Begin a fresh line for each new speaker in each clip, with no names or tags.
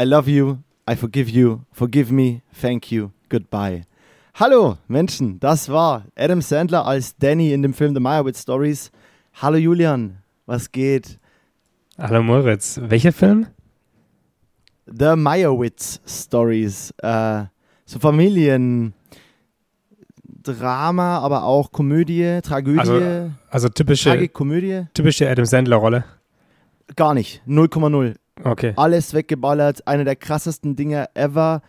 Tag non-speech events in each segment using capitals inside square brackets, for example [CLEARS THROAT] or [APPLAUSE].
I love you, I forgive you, forgive me, thank you, goodbye. Hallo Menschen, das war Adam Sandler als Danny in dem Film The Meyerowitz Stories. Hallo Julian, was geht?
Hallo Moritz, welcher Film?
The Meyerowitz Stories. Äh, so Familiendrama, aber auch Komödie, Tragödie.
Also, also typische,
Tragikkomödie.
typische Adam Sandler-Rolle.
Gar nicht. 0,0.
Okay.
Alles weggeballert. Eine der krassesten Dinge ever.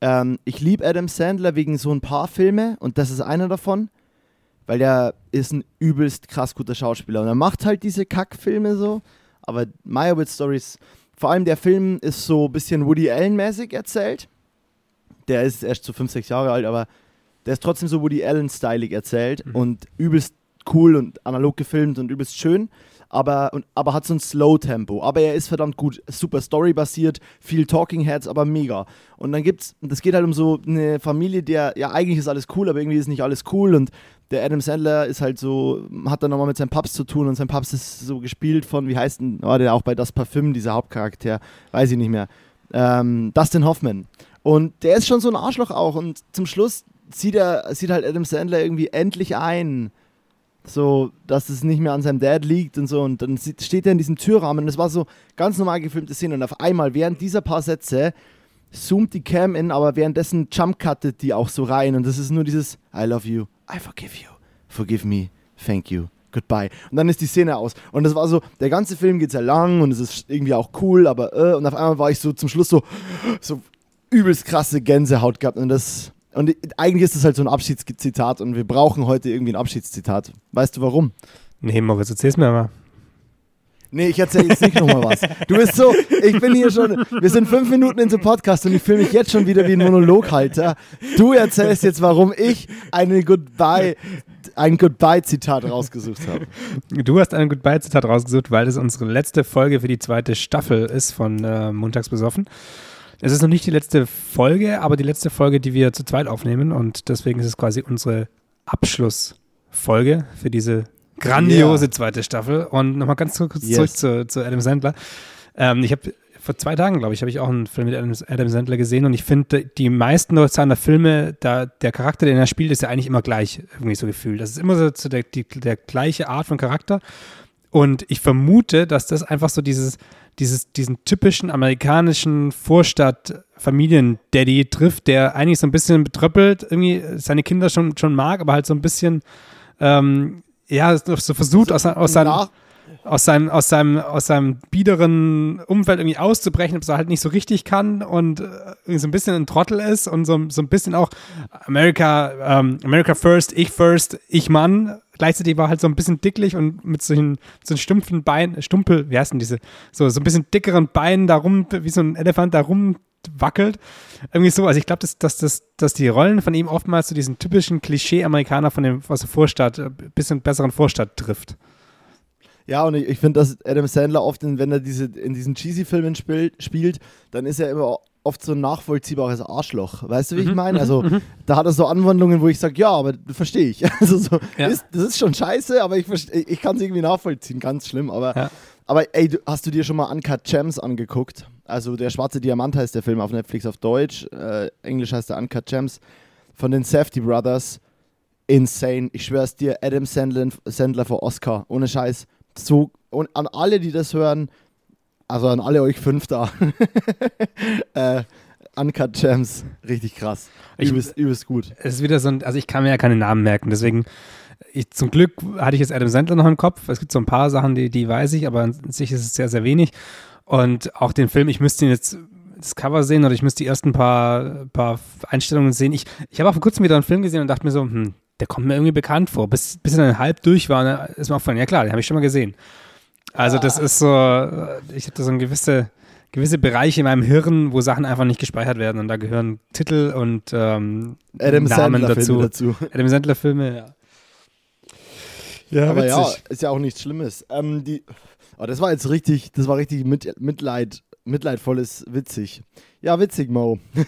Ähm, ich liebe Adam Sandler wegen so ein paar Filme und das ist einer davon, weil der ist ein übelst krass guter Schauspieler und er macht halt diese Kackfilme so. Aber Meyerowitz Stories, vor allem der Film ist so ein bisschen Woody Allen-mäßig erzählt. Der ist erst so 5, 6 Jahre alt, aber der ist trotzdem so Woody Allen-stylig erzählt
Mhm.
und übelst cool und analog gefilmt und übelst schön aber, und, aber hat so ein Slow-Tempo. Aber er ist verdammt gut, super Story-basiert, viel Talking Heads, aber mega. Und dann gibt's, das geht halt um so eine Familie, der, ja, eigentlich ist alles cool, aber irgendwie ist nicht alles cool. Und der Adam Sandler ist halt so, hat dann nochmal mit seinem Paps zu tun und sein Paps ist so gespielt von, wie heißt denn, oh, der auch bei Das Parfüm, dieser Hauptcharakter, weiß ich nicht mehr, ähm, Dustin Hoffman. Und der ist schon so ein Arschloch auch. Und zum Schluss sieht er, sieht halt Adam Sandler irgendwie endlich ein, so, dass es nicht mehr an seinem Dad liegt und so. Und dann steht er in diesem Türrahmen und es war so ganz normal gefilmte Szene. Und auf einmal, während dieser paar Sätze, zoomt die Cam in, aber währenddessen jump-cuttet die auch so rein. Und das ist nur dieses I love you, I forgive you, forgive me, thank you, goodbye. Und dann ist die Szene aus. Und das war so, der ganze Film geht sehr lang und es ist irgendwie auch cool, aber äh, und auf einmal war ich so zum Schluss so, so übelst krasse Gänsehaut gehabt. Und das. Und eigentlich ist das halt so ein Abschiedszitat und wir brauchen heute irgendwie ein Abschiedszitat. Weißt du warum?
Nee, Moritz, erzähl's mir mal.
Nee, ich erzähle jetzt nicht nochmal was. Du bist so, ich bin hier schon, wir sind fünf Minuten into Podcast und ich fühle mich jetzt schon wieder wie ein Monologhalter. Du erzählst jetzt, warum ich eine Goodbye, ein Goodbye-Zitat rausgesucht habe. [LAUGHS]
Du hast ein Goodbye-Zitat rausgesucht, weil es unsere letzte Folge für die zweite Staffel ist von äh, Montags besoffen. Es ist noch nicht die letzte Folge, aber die letzte Folge, die wir zu zweit aufnehmen und deswegen ist es quasi unsere Abschlussfolge für diese grandiose
Yeah.
zweite Staffel. Und nochmal ganz kurz
Yes.
zurück zu, zu Adam Sandler. Ähm, ich habe vor zwei Tagen, glaube ich, habe ich auch einen Film mit Adam, Adam Sandler gesehen und ich finde, die meisten seiner Filme, da, der Charakter, den er spielt, ist ja eigentlich immer gleich, irgendwie so gefühlt. Das ist immer so, so der, die, der gleiche Art von Charakter. Und ich vermute, dass das einfach so dieses, dieses, diesen typischen amerikanischen Vorstadt-Familien-Daddy trifft, der eigentlich so ein bisschen betröppelt, irgendwie seine Kinder schon, schon mag, aber halt so ein bisschen, ähm, ja, so versucht aus, aus seinem aus seinem, aus seinem, aus seinem biederen Umfeld irgendwie auszubrechen, ob er halt nicht so richtig kann und äh, so ein bisschen ein Trottel ist und so, so ein bisschen auch America, ähm, America first, ich first, ich Mann. Gleichzeitig war halt so ein bisschen dicklich und mit so stumpfen Beinen, Stumpel, wie heißt denn diese, so, so ein bisschen dickeren Beinen da rum, wie so ein Elefant da rumwackelt. Irgendwie so, also ich glaube, dass, dass, dass, dass die Rollen von ihm oftmals so diesen typischen Klischee-Amerikaner von dem, aus der Vorstadt, äh, bisschen besseren Vorstadt trifft.
Ja, und ich, ich finde, dass Adam Sandler oft, in, wenn er diese, in diesen Cheesy-Filmen spielt, spielt, dann ist er immer oft so ein nachvollziehbares Arschloch. Weißt du, wie
Mhm,
ich meine? Also, da hat er so Anwandlungen, wo ich sage, ja, aber verstehe ich. [LAUGHS] Also, so,
Ja.
ist, das ist schon scheiße, aber ich, ich kann es irgendwie nachvollziehen. Ganz schlimm. Aber,
Ja.
aber ey, hast du dir schon mal Uncut Gems angeguckt? Also, der schwarze Diamant heißt der Film auf Netflix auf Deutsch. Äh, Englisch heißt der Uncut Gems. Von den Safety Brothers. Insane. Ich schwör's dir, Adam Sandler, Sandler für Oscar. Ohne Scheiß. So, und an alle, die das hören, also an alle euch fünf da. [LAUGHS] äh, Uncut Gems, richtig krass.
Ich-
Übelst, übelst gut.
es ist wieder so ein, also ich kann mir ja keine Namen merken, deswegen, ich, zum Glück hatte ich jetzt Adam Sandler noch im Kopf. Es gibt so ein paar Sachen, die, die weiß ich, aber an sich ist es sehr, sehr wenig. Und auch den Film, ich müsste ihn jetzt das Cover sehen oder ich müsste die ersten paar, paar Einstellungen sehen. Ich, ich habe auch vor kurzem wieder einen Film gesehen und dachte mir so, hm, der kommt mir irgendwie bekannt vor. Bis, bis er dann halb durch war, ne, ist mir aufgefallen, ja klar, den habe ich schon mal gesehen. Also das ist so, ich habe da so eine gewisse, gewisse Bereiche in meinem Hirn, wo Sachen einfach nicht gespeichert werden und da gehören Titel und ähm,
Adam
Namen
Sandler
dazu.
Filme dazu.
Adam Sandler Filme, ja. Ja,
Aber ja,
witzig.
ist ja auch nichts Schlimmes. Ähm, die, oh, das war jetzt richtig, das war richtig mit, Mitleid, mitleidvolles, witzig. Ja, witzig, Mo. [LAUGHS] We,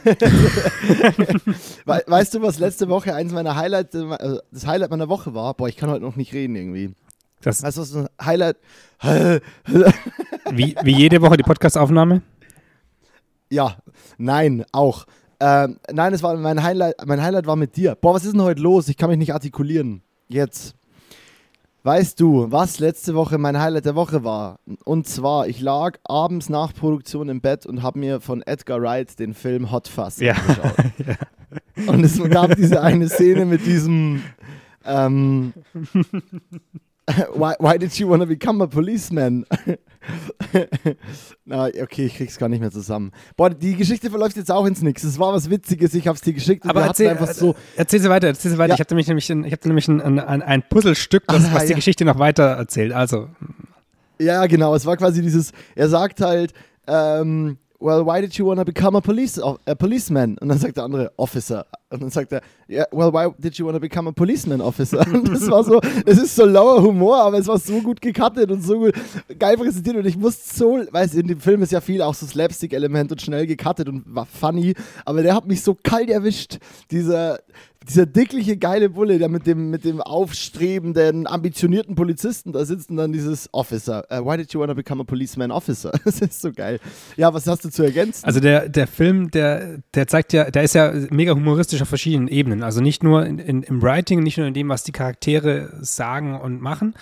weißt du, was letzte Woche eins meiner Highlights, äh, das Highlight meiner Woche war? Boah, ich kann heute noch nicht reden irgendwie.
Das,
Weißt du, was ein Highlight?
wie, wie jede Woche die Podcastaufnahme.
Ja, nein, auch. Ähm, nein, es war mein Highlight, mein Highlight war mit dir. Boah, was ist denn heute los? Ich kann mich nicht artikulieren. Jetzt. Weißt du, was letzte Woche mein Highlight der Woche war? Und zwar, ich lag abends nach Produktion im Bett und habe mir von Edgar Wright den Film Hot Fuzz
Ja.
angeschaut. [LAUGHS] Und es gab diese eine Szene mit diesem ähm, [LAUGHS] why, why did you want to become a policeman? [LAUGHS] Na, okay, ich krieg's gar nicht mehr zusammen. Boah, die Geschichte verläuft jetzt auch ins Nix. Es war was Witziges, ich hab's dir geschickt.
Aber erzähl,
einfach so.
äh, erzähl sie weiter, erzähl sie weiter.
Ja.
Ich habe nämlich, nämlich, ein, ich hab nämlich ein, ein, ein, Puzzlestück, das,
Ah,
was die
ja.
Geschichte noch weiter erzählt. Also,
Ja, genau. Es war quasi dieses, er sagt halt, ähm, well, why did you want to become a, police, a policeman? Und dann sagt der andere, Officer. Und dann sagt er, yeah, well, why did you want to become a policeman officer? [LAUGHS] Und das war so, es ist so lauer Humor, aber es war so gut gecuttet und so gut, geil präsentiert. Und ich musste so, weißt du, in dem Film ist ja viel auch so Slapstick-Element und schnell gecuttet und war funny, aber der hat mich so kalt erwischt. Dieser, dieser dickliche, geile Bulle, der mit dem, mit dem aufstrebenden, ambitionierten Polizisten da sitzt und dann dieses Officer. Uh, why did you want to become a policeman officer? [LAUGHS] Das ist so geil. Ja, was hast du zu ergänzen?
also der, der Film, der, der zeigt ja, der ist ja mega humoristisch auf verschiedenen Ebenen. Also nicht nur in, in, im Writing, nicht nur in dem, was die Charaktere sagen und machen,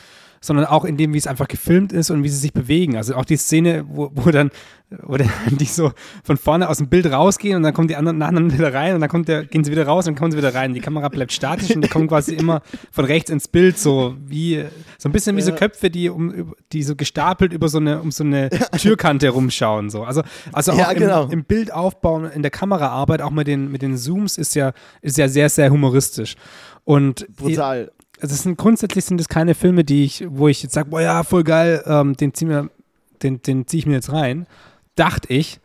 sondern auch in dem, wie es einfach gefilmt ist und wie sie sich bewegen. Also auch die Szene, wo, wo dann, wo dann [LAUGHS] die so von vorne aus dem Bild rausgehen und dann kommen die anderen nacheinander wieder rein und dann kommt der, gehen sie wieder raus und dann kommen sie wieder rein. Die Kamera bleibt statisch und die kommen quasi immer von rechts ins Bild, so wie, so ein bisschen wie so. Köpfe, die um, die so gestapelt über so eine, um so eine Türkante rumschauen, so. Also, also auch
Ja,
im,
genau.
im Bildaufbau und in der Kameraarbeit, auch mit den, mit den Zooms, ist ja, ist ja sehr, sehr humoristisch. Und
Brutal.
Also sind grundsätzlich sind es keine Filme, die ich, wo ich jetzt sage, boah ja, voll geil, ähm, den zieh mir, den, den ziehe ich mir jetzt rein. Dachte ich.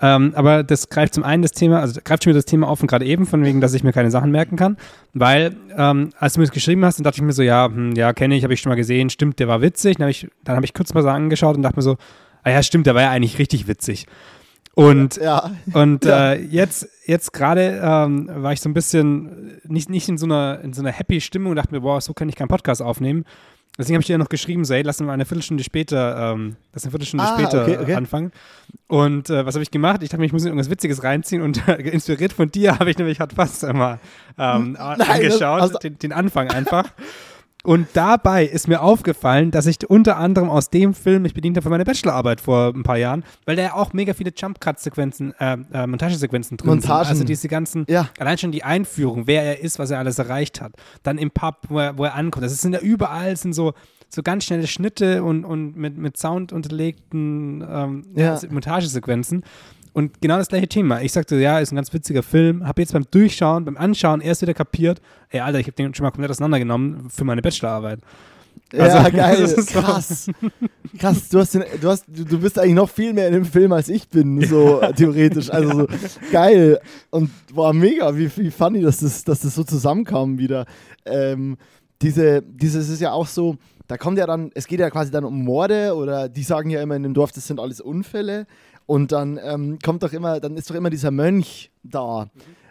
Ähm, aber das greift zum einen das Thema, also greift schon wieder das Thema auf und gerade eben, von wegen, dass ich mir keine Sachen merken kann. Weil, ähm, als du mir das geschrieben hast, dann dachte ich mir so, ja, hm, ja, kenne ich, habe ich schon mal gesehen, stimmt, der war witzig. Dann habe ich, habe ich kurz mal so angeschaut und dachte mir so, ah ja, stimmt, der war ja eigentlich richtig witzig. Und
Ja.
und
Ja.
äh, jetzt, jetzt gerade ähm, war ich so ein bisschen nicht, nicht in so einer, in so einer happy Stimmung und dachte mir, boah, so kann ich keinen Podcast aufnehmen. Deswegen habe ich dir ja noch geschrieben, so, hey, lass uns mal eine Viertelstunde später, ähm, lass eine Viertelstunde
Ah,
später
okay, okay.
äh, anfangen. Und äh, was habe ich gemacht? Ich dachte mir, ich muss mir irgendwas Witziges reinziehen und inspiriert von dir [LAUGHS] habe ich nämlich hat fast einmal ähm, angeschaut,
also-
den, den Anfang einfach. Und dabei ist mir aufgefallen, dass ich unter anderem aus dem Film mich bedient habe für meine Bachelorarbeit vor ein paar Jahren, weil da ja auch mega viele Jump-Cut-Sequenzen, äh, äh, Montagesequenzen drin
Montagen.
sind. Also diese ganzen,
Ja.
allein schon die Einführung, wer er ist, was er alles erreicht hat. Dann im Pub, wo er, wo er ankommt. Das sind ja überall sind so, so ganz schnelle Schnitte und, und mit, mit Sound unterlegten ähm,
Ja.
Montagesequenzen. Und genau das gleiche Thema. Ich sagte, ja, ist ein ganz witziger Film. Habe jetzt beim Durchschauen, beim Anschauen erst wieder kapiert, ey, Alter, ich habe den schon mal komplett auseinandergenommen für meine Bachelorarbeit.
ja,
Also, [LAUGHS]
geil.
das ist so-
Krass. Krass, du, hast den, du, hast, du, du bist eigentlich noch viel mehr in dem Film als ich bin, so theoretisch. Also so, geil. Und war mega, wie, wie funny, dass das, dass das so zusammenkam wieder. Ähm, diese, dieses ist ja auch so, da kommt ja dann, es geht ja quasi dann um Morde oder die sagen ja immer in dem Dorf, das sind alles Unfälle. Und dann ähm, kommt doch immer, dann ist doch immer dieser Mönch da.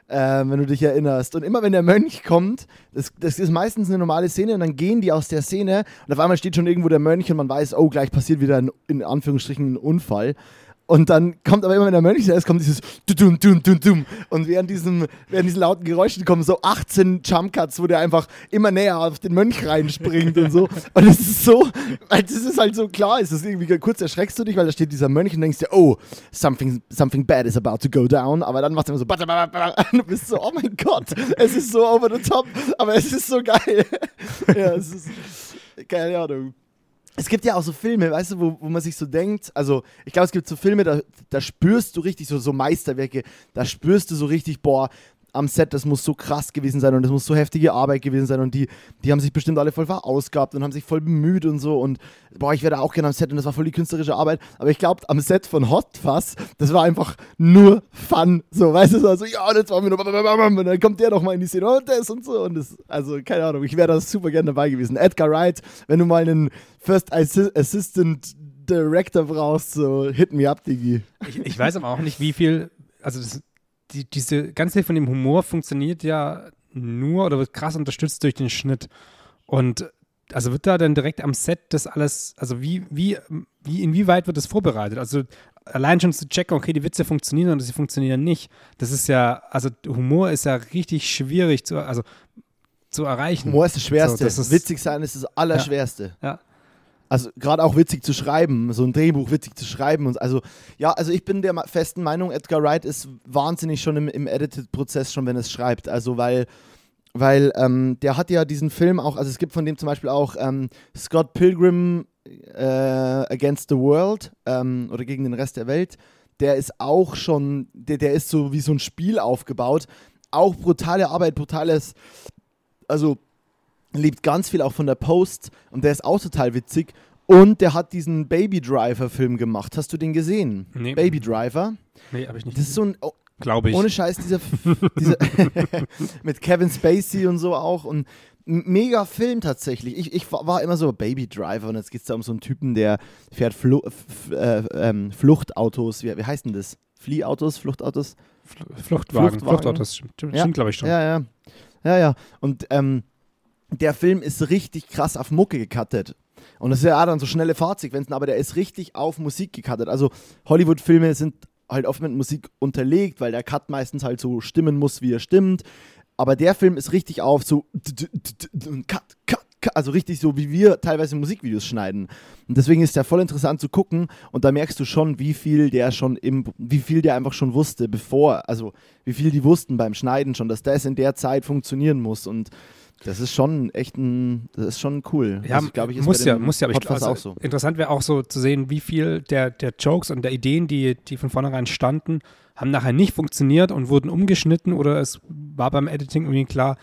Ähm, wenn du dich erinnerst. Und immer wenn der Mönch kommt, das, das ist meistens eine normale Szene und dann gehen die aus der Szene und auf einmal steht schon irgendwo der Mönch und man weiß, oh, gleich passiert wieder ein, in Anführungsstrichen ein Unfall. Und dann kommt aber immer, wenn der Mönch da ist, kommt dieses dum dum dum dum und während diesem, während diesen lauten Geräuschen kommen so 18 Jumpcuts, wo der einfach immer näher auf den Mönch reinspringt und so. Und es ist so, das ist halt so klar, es ist irgendwie kurz erschreckst du dich, weil da steht dieser Mönch und denkst dir, oh, something, something bad is about to go down. Aber dann macht er immer so, und du bist so, oh mein Gott, es ist so over the top, aber es ist so geil. [LAUGHS] ja, es ist, keine Ahnung. Es gibt ja auch so Filme, weißt du, wo, wo man sich so denkt, also ich glaube, es gibt so Filme, da, da spürst du richtig, so, so Meisterwerke, da spürst du so richtig, boah, am Set, das muss so krass gewesen sein und das muss so heftige Arbeit gewesen sein und die, die haben sich bestimmt alle voll verausgabt und haben sich voll bemüht und so und boah, ich wäre auch gerne am Set und das war voll die künstlerische Arbeit, aber ich glaube, am Set von Hot Fuzz, das war einfach nur Fun, so, weißt du, so, also, ja, das war mir nur und dann kommt der noch mal in die Szene und das und so und das, also, keine Ahnung, ich wäre da super gerne dabei gewesen. Edgar Wright, wenn du mal einen First Assi Assistant Director brauchst, so, hit me up, Digi.
Ich, ich weiß aber auch nicht, wie viel, also das, die, diese ganze Hilfe von dem Humor funktioniert ja nur oder wird krass unterstützt durch den Schnitt. Und also wird da dann direkt am Set das alles, also wie, wie, wie, inwieweit wird das vorbereitet? Also allein schon zu checken, okay, die Witze funktionieren oder sie funktionieren nicht. Das ist ja, also Humor ist ja richtig schwierig zu, also zu erreichen.
Humor ist das Schwerste.
So, das ist-
witzig sein ist das Allerschwerste.
Ja.
Also gerade auch witzig zu schreiben, so ein Drehbuch witzig zu schreiben. Und also ja, also ich bin der festen Meinung, Edgar Wright ist wahnsinnig schon im, im Edited-Prozess, schon wenn es schreibt. Also weil, weil ähm, der hat ja diesen Film auch, also es gibt von dem zum Beispiel auch ähm, Scott Pilgrim äh, Against the World ähm, oder gegen den Rest der Welt. Der ist auch schon, der, der ist so wie so ein Spiel aufgebaut. Auch brutale Arbeit, brutales, also liebt ganz viel auch von der Post und der ist auch total witzig. Und der hat diesen Baby Driver-Film gemacht. Hast du den gesehen?
Nee.
Baby Driver.
Nee, habe ich nicht.
Das ist so ein, oh,
Glaube ich.
ohne Scheiß, dieser, dieser [LAUGHS] mit Kevin Spacey und so auch. Und mega Film tatsächlich. Ich, ich war immer so Baby Driver und jetzt geht es da um so einen Typen, der fährt Flu äh, ähm, Fluchtautos. Wie, wie heißt denn das? Fliehautos, Fluchtautos?
Fl- Fluchtwagen,
Fluchtwagen.
Fluchtautos, stimmt, stimmt
Ja.
glaube ich schon.
Ja, ja. Ja, ja. Und ähm, der Film ist richtig krass auf Mucke gecuttet. Und das ist ja auch dann so schnelle Fahrtsequenzen, aber der ist richtig auf Musik gecuttet. Also Hollywood-Filme sind halt oft mit Musik unterlegt, weil der Cut meistens halt so stimmen muss, wie er stimmt. Aber der Film ist richtig auf so Cut, Cut, Cut, also richtig so, wie wir teilweise Musikvideos schneiden. Und deswegen ist der voll interessant zu gucken und da merkst du schon, wie viel der schon im, wie viel der einfach schon wusste, bevor, also wie viel die wussten beim Schneiden schon, dass das in der Zeit funktionieren muss und das ist schon echt ein, das ist schon cool.
Ja,
das, glaub ich, ist
muss ja, muss ja, aber ich,
Podcast
also,
auch so.
interessant wäre auch so zu sehen, wie viel der, der Jokes und der Ideen, die, die von vornherein standen, haben nachher nicht funktioniert und wurden umgeschnitten oder es war beim Editing irgendwie klar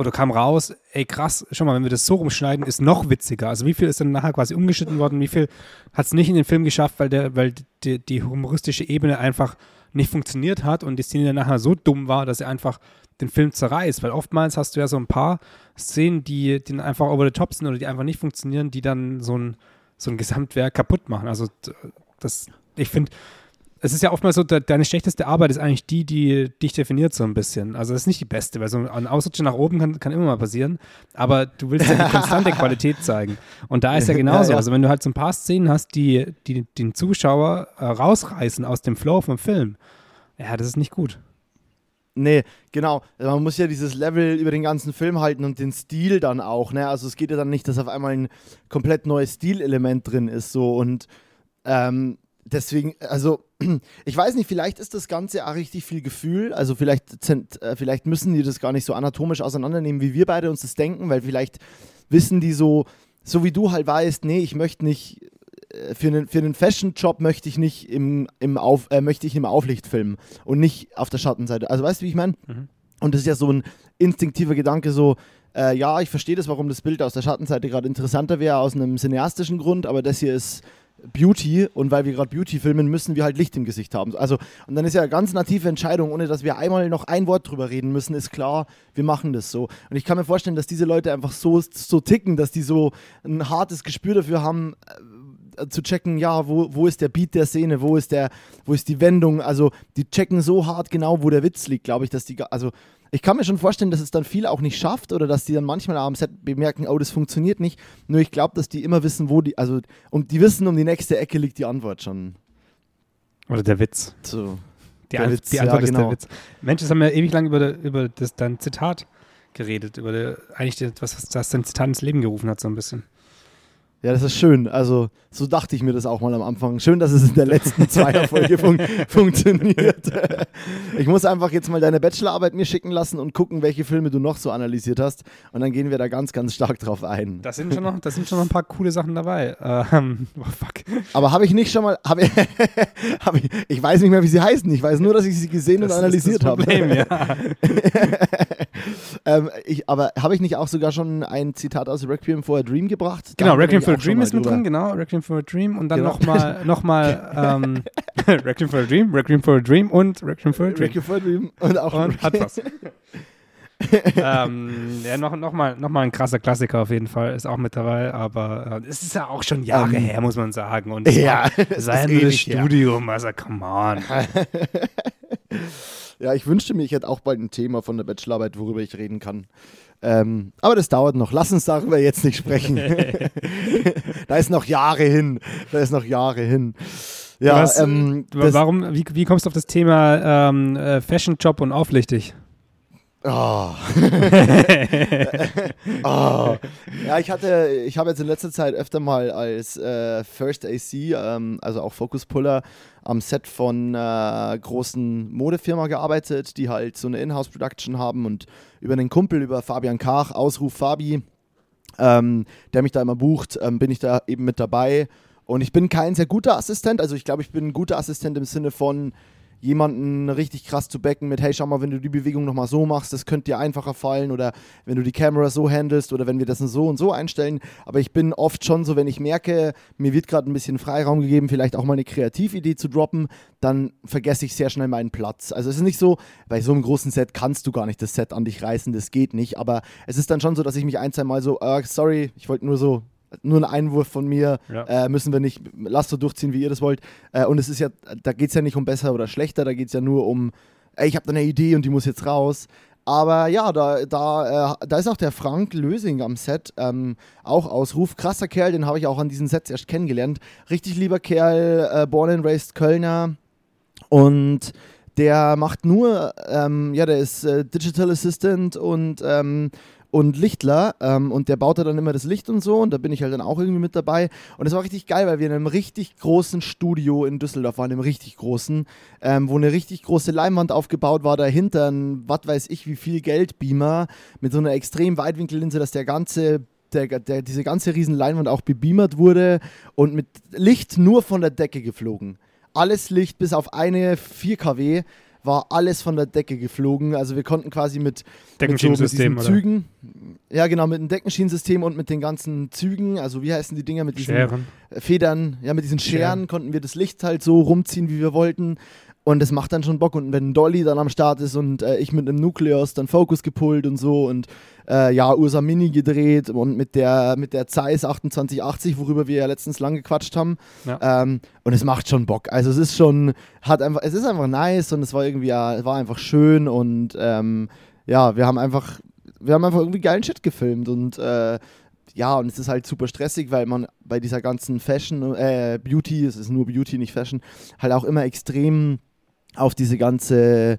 oder kam raus, ey krass, schau mal, wenn wir das so rumschneiden, ist noch witziger. Also wie viel ist dann nachher quasi umgeschnitten worden, wie viel hat es nicht in den Film geschafft, weil, der, weil die, die humoristische Ebene einfach nicht funktioniert hat und die Szene dann nachher so dumm war, dass sie einfach den Film zerreißt, weil oftmals hast du ja so ein paar Szenen, die, die dann einfach over the top sind oder die einfach nicht funktionieren, die dann so ein, so ein Gesamtwerk kaputt machen. Also das, ich finde, es ist ja oftmals so, de, deine schlechteste Arbeit ist eigentlich die, die dich definiert so ein bisschen. Also das ist nicht die beste, weil so ein Ausrutscher nach oben kann, kann immer mal passieren, aber du willst ja die [LAUGHS] konstante Qualität zeigen. Und da ist ja [LAUGHS] genauso.
Ja, ja.
Also wenn du halt so ein paar Szenen hast, die, die den Zuschauer äh, rausreißen aus dem Flow vom Film, ja, das ist nicht gut.
Nee, genau. Man muss ja dieses Level über den ganzen Film halten und den Stil dann auch. Ne? Also es geht ja dann nicht, dass auf einmal ein komplett neues Stilelement drin ist. So und ähm, deswegen, also [CLEARS THROAT] ich weiß nicht, vielleicht ist das Ganze auch richtig viel Gefühl. Also vielleicht, äh, vielleicht müssen die das gar nicht so anatomisch auseinandernehmen, wie wir beide uns das denken, weil vielleicht wissen die so, so wie du halt weißt, nee, ich möchte nicht für einen, für einen Fashion-Job möchte ich nicht im, im Auf, äh, möchte ich im Auflicht filmen und nicht auf der Schattenseite. Also weißt du, wie ich meine?
Mhm.
Und das ist ja so ein instinktiver Gedanke, so, äh, ja, ich verstehe das, warum das Bild aus der Schattenseite gerade interessanter wäre, aus einem cineastischen Grund, aber das hier ist Beauty und weil wir gerade Beauty filmen, müssen wir halt Licht im Gesicht haben. Also, und dann ist ja eine ganz native Entscheidung, ohne dass wir einmal noch ein Wort drüber reden müssen, ist klar, wir machen das so. Und ich kann mir vorstellen, dass diese Leute einfach so, so ticken, dass die so ein hartes Gespür dafür haben, äh, zu checken, ja, wo, wo ist der Beat der Szene, wo ist der, wo ist die Wendung, also die checken so hart genau, wo der Witz liegt, glaube ich, dass die, also ich kann mir schon vorstellen, dass es dann viel auch nicht schafft oder dass die dann manchmal am Set bemerken, oh, das funktioniert nicht. Nur ich glaube, dass die immer wissen, wo die, also und die wissen, um die nächste Ecke liegt die Antwort schon.
Oder der Witz.
So.
Die,
Der
An
Witz,
die
ja,
Antwort ist
genau.
der Witz. Mensch, das haben wir ewig lang über, über das, dein Zitat geredet, über der, eigentlich das, was das dein Zitat ins Leben gerufen hat, so ein bisschen.
Ja, das ist schön. Also, so dachte ich mir das auch mal am Anfang. Schön, dass es in der letzten Zweierfolge fun [LAUGHS] funktioniert. ich muss einfach jetzt mal deine Bachelorarbeit mir schicken lassen und gucken, welche Filme du noch so analysiert hast. Und dann gehen wir da ganz, ganz stark drauf ein.
Da sind schon noch, da sind schon noch ein paar coole Sachen dabei. Ähm, [LAUGHS] oh fuck.
Aber habe ich nicht schon mal. Hab ich, [LAUGHS] hab ich, ich weiß nicht mehr, wie sie heißen. Ich weiß nur, dass ich sie gesehen und
Das
analysiert
ist das
habe.
Ja.
ähm, ich, aber habe ich nicht auch sogar schon ein Zitat aus Requiem for a Dream gebracht?
Genau, Requiem
nämlich
for a Dream ist mit
drüber.
drin, genau, Requiem for a Dream und dann
Genau.
nochmal, [LAUGHS] nochmal, ähm, [LAUGHS] Requiem for a Dream, Requiem for a Dream und Requiem for a Dream.
Requiem for a Dream und auch
Und hat was. [LAUGHS] ähm, ja, noch, noch, mal, noch mal ein krasser Klassiker auf jeden Fall, ist auch mit dabei, aber äh, es ist ja auch schon Jahre
Ähm,
her, muss man sagen. Und
Ja, es
war ja. Studium, also come on.
Ja, ich wünschte mir, ich hätte auch bald ein Thema von der Bachelorarbeit, worüber ich reden kann. Ähm, aber das dauert noch. Lass uns darüber jetzt nicht sprechen. [LAUGHS] da ist noch Jahre hin. Da ist noch Jahre hin. Ja,
Was,
ähm,
Warum, wie, wie kommst du auf das Thema ähm, äh, Fashion, Job und auflichtig?
Oh. oh. [LAUGHS] Ja, ich hatte, ich habe jetzt in letzter Zeit öfter mal als äh, First AC, ähm, also auch Focus Puller, am Set von äh, großen Modefirma gearbeitet, die halt so eine Inhouse-Production haben und über einen Kumpel, über Fabian Kach, Ausruf Fabi, ähm, der mich da immer bucht, ähm, bin ich da eben mit dabei. Und ich bin kein sehr guter Assistent, also ich glaube, ich bin ein guter Assistent im Sinne von jemanden richtig krass zu backen mit, hey, schau mal, wenn du die Bewegung nochmal so machst, das könnte dir einfacher fallen oder wenn du die Kamera so handelst oder wenn wir das so und so einstellen. Aber ich bin oft schon so, wenn ich merke, mir wird gerade ein bisschen Freiraum gegeben, vielleicht auch mal eine Kreatividee zu droppen, dann vergesse ich sehr schnell meinen Platz. Also es ist nicht so, bei so einem großen Set kannst du gar nicht das Set an dich reißen, das geht nicht. Aber es ist dann schon so, dass ich mich ein, zwei Mal so, äh, sorry, ich wollte nur so nur ein Einwurf von mir,
Ja.
äh, müssen wir nicht, lasst so durchziehen, wie ihr das wollt. Äh, und es ist ja, da geht es ja nicht um besser oder schlechter, da geht es ja nur um, ey, ich habe da eine Idee und die muss jetzt raus. Aber ja, da, da, äh, da ist auch der Frank Lösing am Set, ähm, auch Ausruf. Krasser Kerl, den habe ich auch an diesen Sets erst kennengelernt. Richtig lieber Kerl, äh, born and raised Kölner. Und der macht nur, ähm, ja, der ist äh, Digital Assistant und, ähm, und Lichtler ähm, und der baut da dann immer das Licht und so und da bin ich halt dann auch irgendwie mit dabei und es war richtig geil, weil wir in einem richtig großen Studio in Düsseldorf waren, einem richtig großen, ähm, wo eine richtig große Leinwand aufgebaut war, dahinter ein, was weiß ich, wie viel Geldbeamer mit so einer extrem Weitwinkellinse, dass der ganze der, der, diese ganze riesen Leinwand auch bebeamert wurde und mit Licht nur von der Decke geflogen. Alles Licht bis auf eine 4 kW war alles von der Decke geflogen. Also wir konnten quasi mit, mit, so, mit diesen
oder?
Zügen, ja genau, mit dem Deckenschienensystem und mit den ganzen Zügen, also wie heißen die Dinger mit diesen
Scheren.
Federn, ja, mit diesen Scheren
Scheren.
konnten wir das Licht halt so rumziehen, wie wir wollten. Und das macht dann schon Bock. Und wenn Dolly dann am Start ist und äh, ich mit einem Nucleus dann Focus gepullt und so und äh, ja, Ursa Mini gedreht und mit der, mit der Zeiss 2880, worüber wir ja letztens lang gequatscht haben.
Ja.
Ähm, und es macht schon Bock. Also es ist schon, hat einfach, es ist einfach nice und es war irgendwie, ja, es war einfach schön und ähm, ja, wir haben einfach, wir haben einfach irgendwie geilen Shit gefilmt und äh, ja, und es ist halt super stressig, weil man bei dieser ganzen Fashion, äh, Beauty, es ist nur Beauty, nicht Fashion, halt auch immer extrem auf diese ganze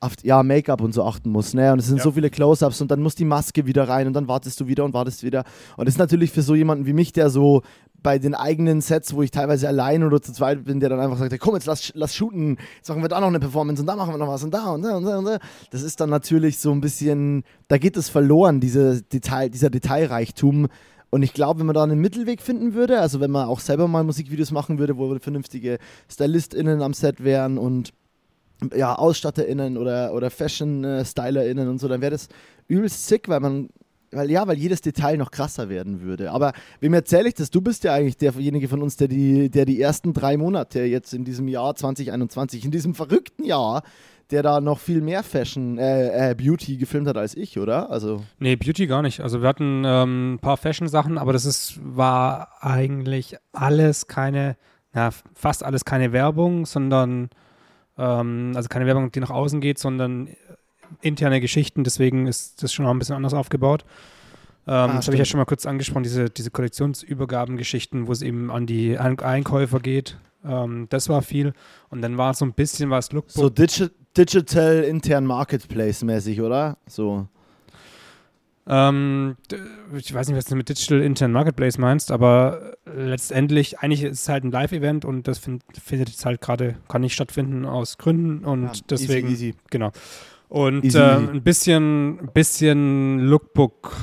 auf, ja, Make-up und so achten muss. Ne? Und es sind
Ja.
so viele Close-Ups und dann muss die Maske wieder rein und dann wartest du wieder und wartest wieder. Und das ist natürlich für so jemanden wie mich, der so bei den eigenen Sets, wo ich teilweise allein oder zu zweit bin, der dann einfach sagt, komm, jetzt lass, lass shooten, jetzt machen wir da noch eine Performance und da machen wir noch was und da und da und da und da. Das ist dann natürlich so ein bisschen, da geht es verloren, diese Detail, dieser Detailreichtum. Und ich glaube, wenn man da einen Mittelweg finden würde, also wenn man auch selber mal Musikvideos machen würde, wo vernünftige StylistInnen am Set wären und ja, AusstatterInnen oder, oder Fashion-StylerInnen und so, dann wäre das übelst sick, weil man, weil ja, weil jedes Detail noch krasser werden würde. Aber wem erzähle ich das? Du bist ja eigentlich derjenige von uns, der die, der die ersten drei Monate jetzt in diesem Jahr 2021, in diesem verrückten Jahr, der da noch viel mehr Fashion, äh, äh, Beauty gefilmt hat als ich, oder? Also,
Nee, Beauty gar nicht. Also wir hatten ähm, ein paar Fashion-Sachen, aber das ist, war eigentlich alles keine, na, fast alles keine Werbung, sondern ähm, also keine Werbung, die nach außen geht, sondern interne Geschichten, deswegen ist das schon auch ein bisschen anders aufgebaut. Ähm, das habe ich ja schon mal kurz angesprochen, diese, diese Kollektionsübergabengeschichten, wo es eben an die Ein Einkäufer geht. Ähm, das war viel. Und dann war so ein bisschen was Lookbook.
so Digi Digital intern Marketplace mäßig, oder? So.
Ähm, ich weiß nicht, was du mit Digital Intern Marketplace meinst, aber letztendlich, eigentlich ist es halt ein Live-Event und das find, findet jetzt halt gerade, kann nicht stattfinden aus Gründen und
Ja,
deswegen,
Easy, easy.
genau. Und
Easy, easy.
ein bisschen, bisschen Lookbook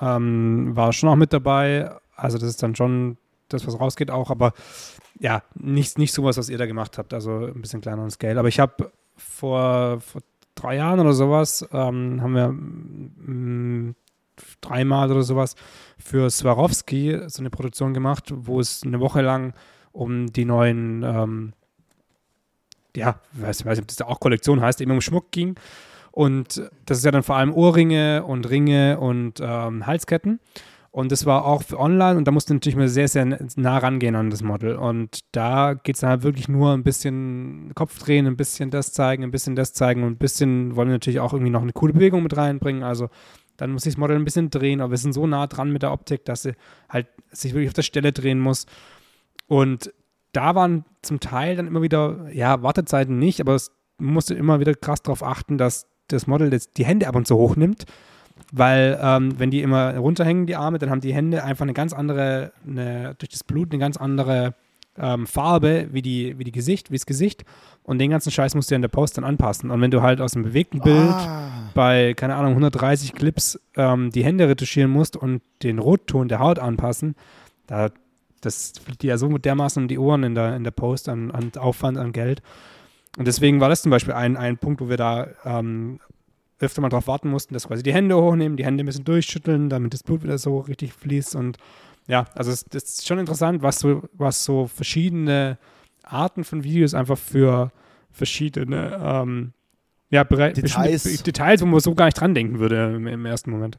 ähm, war schon auch mit dabei. Also das ist dann schon das, was rausgeht auch, aber ja, nicht, nicht sowas, was ihr da gemacht habt, also ein bisschen kleineren Scale. Aber ich habe vor, vor drei Jahren oder sowas, ähm, haben wir mm, dreimal oder sowas für Swarovski so eine Produktion gemacht, wo es eine Woche lang um die neuen, ähm, ja, weiß, weiß nicht, ob das da auch Kollektion heißt, eben um Schmuck ging. Und das ist ja dann vor allem Ohrringe und Ringe und ähm, Halsketten. Und das war auch für online und da musste natürlich mal sehr, sehr nah rangehen an das Model. Und da geht es dann halt wirklich nur ein bisschen Kopf drehen, ein bisschen das zeigen, ein bisschen das zeigen und ein bisschen wollen wir natürlich auch irgendwie noch eine coole Bewegung mit reinbringen. Also dann muss sich das Model ein bisschen drehen, aber wir sind so nah dran mit der Optik, dass sie halt sich wirklich auf der Stelle drehen muss. Und da waren zum Teil dann immer wieder, ja, Wartezeiten nicht, aber es musste immer wieder krass darauf achten, dass das Model jetzt die Hände ab und zu hochnimmt, weil ähm, wenn die immer runterhängen, die Arme, dann haben die Hände einfach eine ganz andere, eine, durch das Blut eine ganz andere ähm, Farbe wie die, wie die Gesicht, wie das Gesicht. Und den ganzen Scheiß musst du in der Post dann anpassen. Und wenn du halt aus einem bewegten Bild
Ah.
bei, keine Ahnung, 130 Clips ähm, die Hände retuschieren musst und den Rotton der Haut anpassen, da, das fliegt dir ja so dermaßen um die Ohren in der, in der Post an, an Aufwand, an Geld. Und deswegen war das zum Beispiel ein, ein Punkt, wo wir da ähm, öfter mal drauf warten mussten, dass quasi die Hände hochnehmen, die Hände ein bisschen durchschütteln, damit das Blut wieder so richtig fließt. Und ja, also es, das ist schon interessant, was so, was so verschiedene Arten von Videos einfach für verschiedene ähm, ja,
Details.
Details, wo man so gar nicht dran denken würde im, im ersten Moment.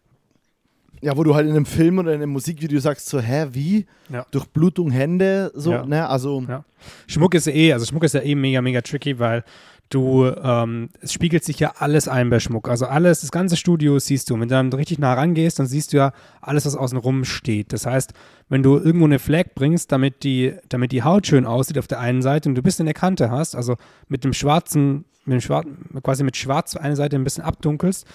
Ja, wo du halt in einem Film oder in einem Musikvideo sagst, so, hä, wie?
Ja.
Durchblutung, Hände, so,
Ja.
ne? Also,
Ja. Schmuck ist ja eh, also Schmuck ist ja eh mega, mega tricky, weil du, ähm, es spiegelt sich ja alles ein bei Schmuck. Also alles, das ganze Studio siehst du. Und wenn du dann richtig nah rangehst, dann siehst du ja alles, was außen rum steht. Das heißt, wenn du irgendwo eine Flag bringst, damit die, damit die Haut schön aussieht auf der einen Seite und du bist in der Kante hast, also mit dem schwarzen, mit dem schwarzen, quasi mit schwarz eine Seite ein bisschen abdunkelst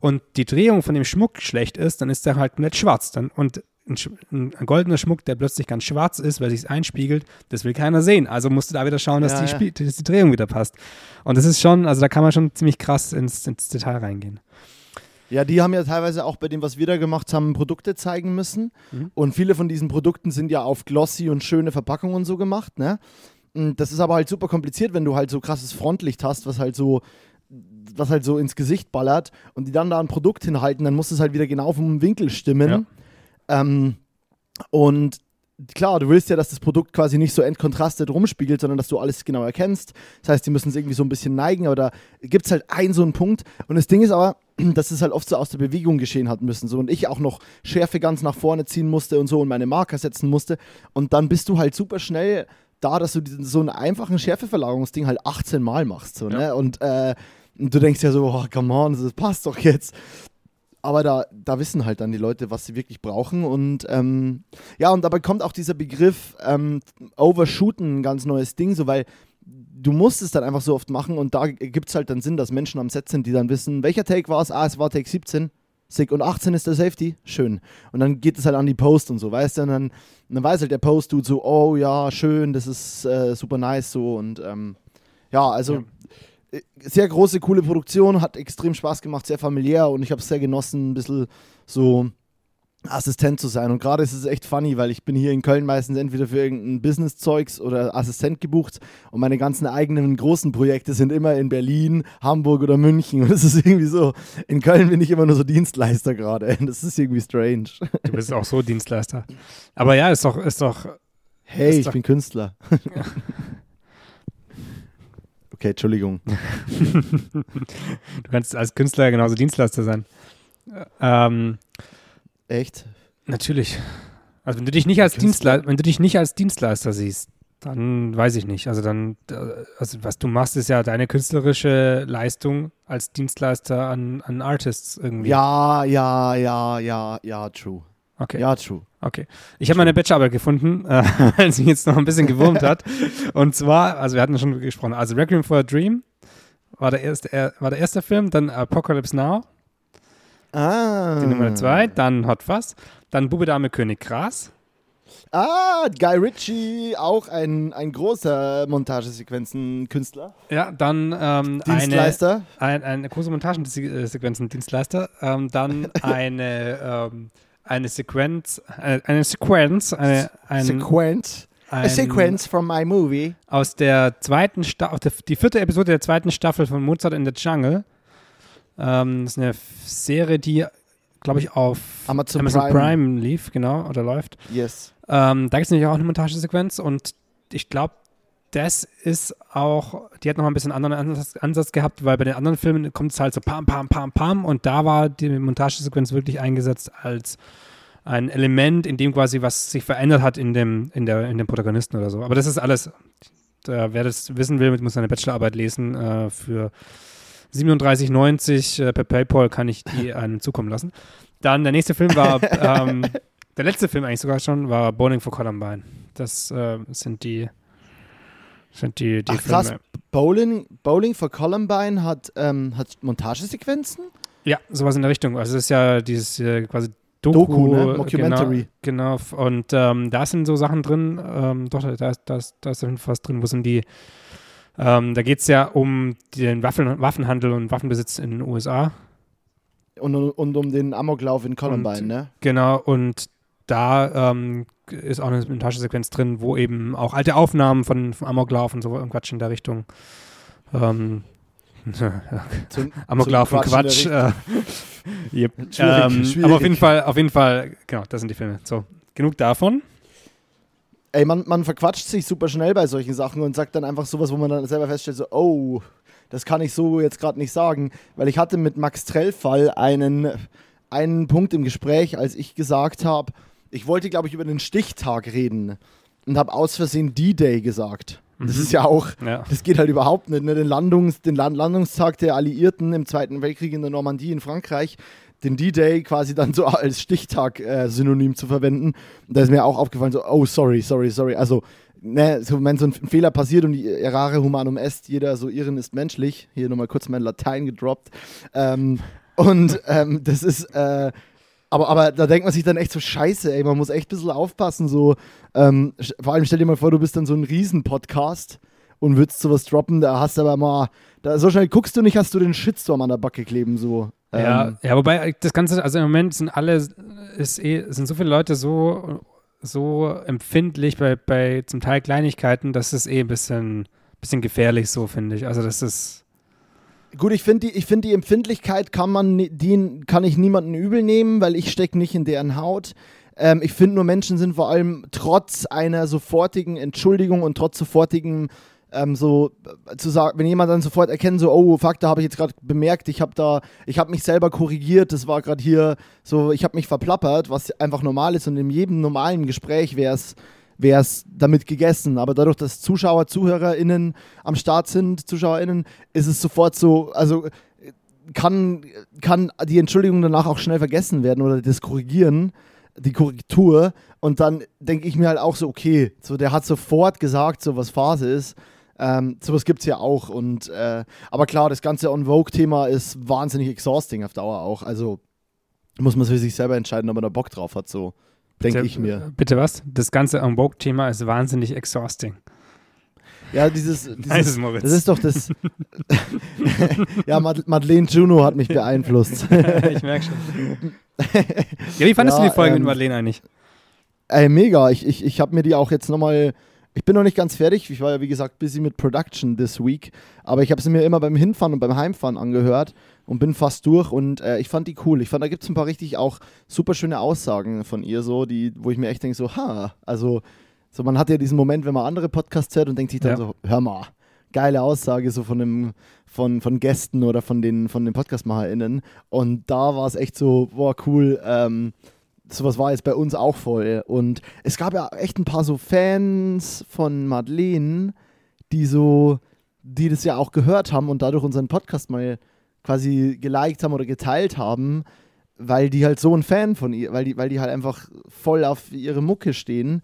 und die Drehung von dem Schmuck schlecht ist, dann ist der halt komplett schwarz. Dann, und ein, ein, goldener Schmuck, der plötzlich ganz schwarz ist, weil sich einspiegelt, das will keiner sehen. Also musst du da wieder schauen, dass,
Ja,
die,
ja.
Dass die Drehung wieder passt. Und das ist schon, also da kann man schon ziemlich krass ins, ins Detail reingehen.
Ja, die haben ja teilweise auch bei dem, was wir da gemacht haben, Produkte zeigen müssen.
Mhm.
Und viele von diesen Produkten sind ja auf glossy und schöne Verpackungen und so gemacht, ne? Und Das ist aber halt super kompliziert, wenn du halt so krasses Frontlicht hast, was halt so was halt so ins Gesicht ballert und die dann da ein Produkt hinhalten, dann muss es halt wieder genau vom Winkel stimmen. Ähm, und klar, du willst ja, dass das Produkt quasi nicht so entkontrastet rumspiegelt, sondern dass du alles genau erkennst. Das heißt, die müssen es irgendwie so ein bisschen neigen, aber da gibt es halt einen so einen Punkt. Und das Ding ist aber, [CLEARS THROAT] dass es halt oft so aus der Bewegung geschehen hat müssen. So. Und ich auch noch Schärfe ganz nach vorne ziehen musste und so und meine Marker setzen musste. Und dann bist du halt super schnell da, dass du diesen, so einen einfachen Schärfeverlagerungsding halt 18 Mal machst. So, ne? Und, äh, und du denkst ja so, oh, come on, das passt doch jetzt. Aber da, da wissen halt dann die Leute, was sie wirklich brauchen. Und ähm, ja, und dabei kommt auch dieser Begriff ähm, Overshooten ein ganz neues Ding, so weil du musst es dann einfach so oft machen und da gibt es halt dann Sinn, dass Menschen am Set sind, die dann wissen, welcher Take war es? Ah, es war Take 17. Sick. Und 18 ist der Safety? Schön. Und dann geht es halt an die Post und so, weißt du? Und dann, dann weiß halt der Post-Dude so, oh ja, schön, das ist äh, super nice so. Und ähm, ja, also
Ja.
Äh, sehr große, coole Produktion, hat extrem Spaß gemacht, sehr familiär und ich habe es sehr genossen, ein bisschen so Assistent zu sein. Und gerade ist es echt funny, weil ich bin hier in Köln meistens entweder für irgendein Business-Zeugs oder Assistent gebucht und meine ganzen eigenen großen Projekte sind immer in Berlin, Hamburg oder München. Und [LAUGHS] es ist irgendwie so, in Köln bin ich immer nur so Dienstleister gerade. [LAUGHS] Das ist irgendwie strange.
Du bist auch so Dienstleister. Aber ja, ist doch, ist doch,
Hey,
Ist
ich
doch-
bin Künstler. [LAUGHS] Okay, Entschuldigung. [LAUGHS]
du kannst als Künstler genauso Dienstleister sein. Ähm,
Echt?
Natürlich. Also wenn du dich nicht als. Dienstleister, wenn du dich nicht als Dienstleister siehst, dann weiß ich nicht. Also dann, äh, also was du machst, ist ja deine künstlerische Leistung als Dienstleister an, an Artists irgendwie.
Ja, ja, ja, ja, ja, true.
Okay.
Ja, true.
Okay. Ich habe meine Bachelorarbeit gefunden, [LAUGHS] äh, weil sie jetzt noch ein bisschen gewurmt hat. [LAUGHS] Und zwar, also wir hatten schon gesprochen, also Requiem for a Dream war der erste, er, war der erste Film, dann Apocalypse Now,
Ah.
die Nummer zwei, dann Hot Fuzz, dann Bube Dame König Gras.
Ah, Guy Ritchie, auch ein, ein großer Montagesequenzen-Künstler.
Ja, dann ähm, eine,
Dienstleister.
ein, eine große Montagensequenzen-Dienstleister, ähm, dann [LAUGHS] eine, ähm, eine Sequenz, eine, eine Sequenz, eine, ein,
Sequence. A
ein,
sequence from my movie.
aus der zweiten Staffel, die vierte Episode der zweiten Staffel von Mozart in the Jungle. Ähm, das ist eine Serie, die, glaube ich, auf
Amazon,
Amazon
Prime.
Prime. lief, genau, oder läuft.
Yes.
Ähm, da gibt es nämlich auch eine Montagesequenz und ich glaube, das ist auch, die hat noch ein bisschen anderen Ansatz, Ansatz gehabt, weil bei den anderen Filmen kommt es halt so pam, pam, pam, pam und da war die Montagesequenz wirklich eingesetzt als ein Element, in dem quasi was sich verändert hat in dem, in der, in dem Protagonisten oder so. Aber das ist alles, da, wer das wissen will, muss seine Bachelorarbeit lesen. Äh, für 37,90 äh, per PayPal kann ich die [LAUGHS] einem zukommen lassen. Dann der nächste Film war, [LAUGHS] ähm, der letzte Film eigentlich sogar schon, war Bowling for Columbine. Das äh, sind die, Sind die, die
Ach krass,
Filme.
Bowling, Bowling for Columbine hat, ähm, hat Montagesequenzen?
Ja, sowas in der Richtung. Also es ist ja dieses äh, quasi Doku,
Doku, ne? Mockumentary.
Genau, genau. Und ähm, da sind so Sachen drin, ähm, doch, da, ist- da, ist- da ist auf jeden Fall was drin, wo sind die, ähm, da geht es ja um den Waffen, Waffenhandel und Waffenbesitz in den USA.
Und, und um den Amoklauf in Columbine,
Und-
ne?
Genau, und da ähm, ist auch eine Montagesequenz drin, wo eben auch alte Aufnahmen von, von Amoklauf und so ein Quatsch in der Richtung. Ähm, [LAUGHS]
Zum,
Amoklauf
zum
und
Quatsch.
Äh, [LAUGHS] yep. [LAUGHS]
Schwierig,
ähm,
schwierig.
Aber auf jeden Fall, auf jeden Fall, genau, das sind die Filme. So, genug davon.
Ey, man, man verquatscht sich super schnell bei solchen Sachen und sagt dann einfach sowas, wo man dann selber feststellt, so, oh, das kann ich so jetzt gerade nicht sagen. Weil ich hatte mit Max Trellfall einen, einen Punkt im Gespräch, als ich gesagt habe, ich wollte, glaube ich, über den Stichtag reden und habe aus Versehen D-Day gesagt. Das
Mhm.
ist ja auch,
Ja.
das geht halt überhaupt nicht. Ne? Den, Landungs-, den Land Landungstag der Alliierten im Zweiten Weltkrieg in der Normandie in Frankreich, den D-Day quasi dann so [LAUGHS] als Stichtag-Synonym zu verwenden. Und da ist mir auch aufgefallen, so, oh, sorry, sorry, sorry. Also, ne, so, wenn so ein Fehler passiert und die errare humanum est, jeder so Irren ist menschlich. Hier nochmal kurz mein Latein gedroppt. Ähm, und ähm, das ist, äh, aber, aber da denkt man sich dann echt so, scheiße, ey, man muss echt ein bisschen aufpassen. So, ähm, vor allem stell dir mal vor, du bist dann so ein Riesen-Podcast und würdest sowas droppen, da hast du aber mal, da, so schnell guckst du nicht, hast du den Shitstorm an der Backe kleben, so.
Ja,
Ähm,
ja, wobei das Ganze, also im Moment sind alle, ist eh, sind so viele Leute so, so empfindlich bei, bei zum Teil Kleinigkeiten, dass es eh ein bisschen, bisschen gefährlich so, finde ich. Also das ist,
Gut, ich finde die, find die Empfindlichkeit kann man, die kann ich niemanden übel nehmen, weil ich stecke nicht in deren Haut. Ähm, ich finde nur Menschen sind vor allem trotz einer sofortigen Entschuldigung und trotz sofortigen ähm, so äh, zu sagen, wenn jemand dann sofort erkennt, so, oh, fuck, da habe ich jetzt gerade bemerkt, ich habe da, ich habe mich selber korrigiert, das war gerade hier so, ich habe mich verplappert, was einfach normal ist und in jedem normalen Gespräch wäre es wäre es damit gegessen. Aber dadurch, dass Zuschauer, ZuhörerInnen am Start sind, ZuschauerInnen, ist es sofort so, also kann, kann die Entschuldigung danach auch schnell vergessen werden oder das Korrigieren, die Korrektur. Und dann denke ich mir halt auch so, okay, so der hat sofort gesagt, so was Phase ist. Ähm, sowas gibt es ja auch. Und, äh, aber klar, das ganze On-Vogue-Thema ist wahnsinnig exhausting auf Dauer auch. Also muss man für sich selber entscheiden, ob man da Bock drauf hat, so denke ich mir.
Bitte was? Das ganze On-Vogue-Thema ist wahnsinnig exhausting.
Ja, dieses, [LAUGHS] dieses
ist Moritz.
das ist doch das. [LAUGHS] [LAUGHS] ja, Mad Madeleine Juno hat mich beeinflusst.
ich merke schon. Ja, wie fandest
Ja,
du die Folge
ähm,
mit Madeleine eigentlich?
Ey, mega. Ich, ich, ich habe mir die auch jetzt nochmal. Ich bin noch nicht ganz fertig. Ich war ja, wie gesagt, busy mit Production this week. Aber ich habe sie mir immer beim Hinfahren und beim Heimfahren angehört und bin fast durch. Und äh, ich fand die cool. Ich fand, da gibt es ein paar richtig auch super schöne Aussagen von ihr, so, die, wo ich mir echt denke, so, ha, also, so man hat ja diesen Moment, wenn man andere Podcasts hört und denkt sich dann
Ja.
so, hör mal, geile Aussage so von dem, von, von Gästen oder von den, von den PodcastmacherInnen. Und da war es echt so, boah, cool, ähm, sowas war jetzt bei uns auch voll. Und es gab ja echt ein paar so Fans von Madeleine, die so, die das ja auch gehört haben und dadurch unseren Podcast mal quasi geliked haben oder geteilt haben, weil die halt so ein Fan von ihr, weil die, weil die halt einfach voll auf ihre Mucke stehen.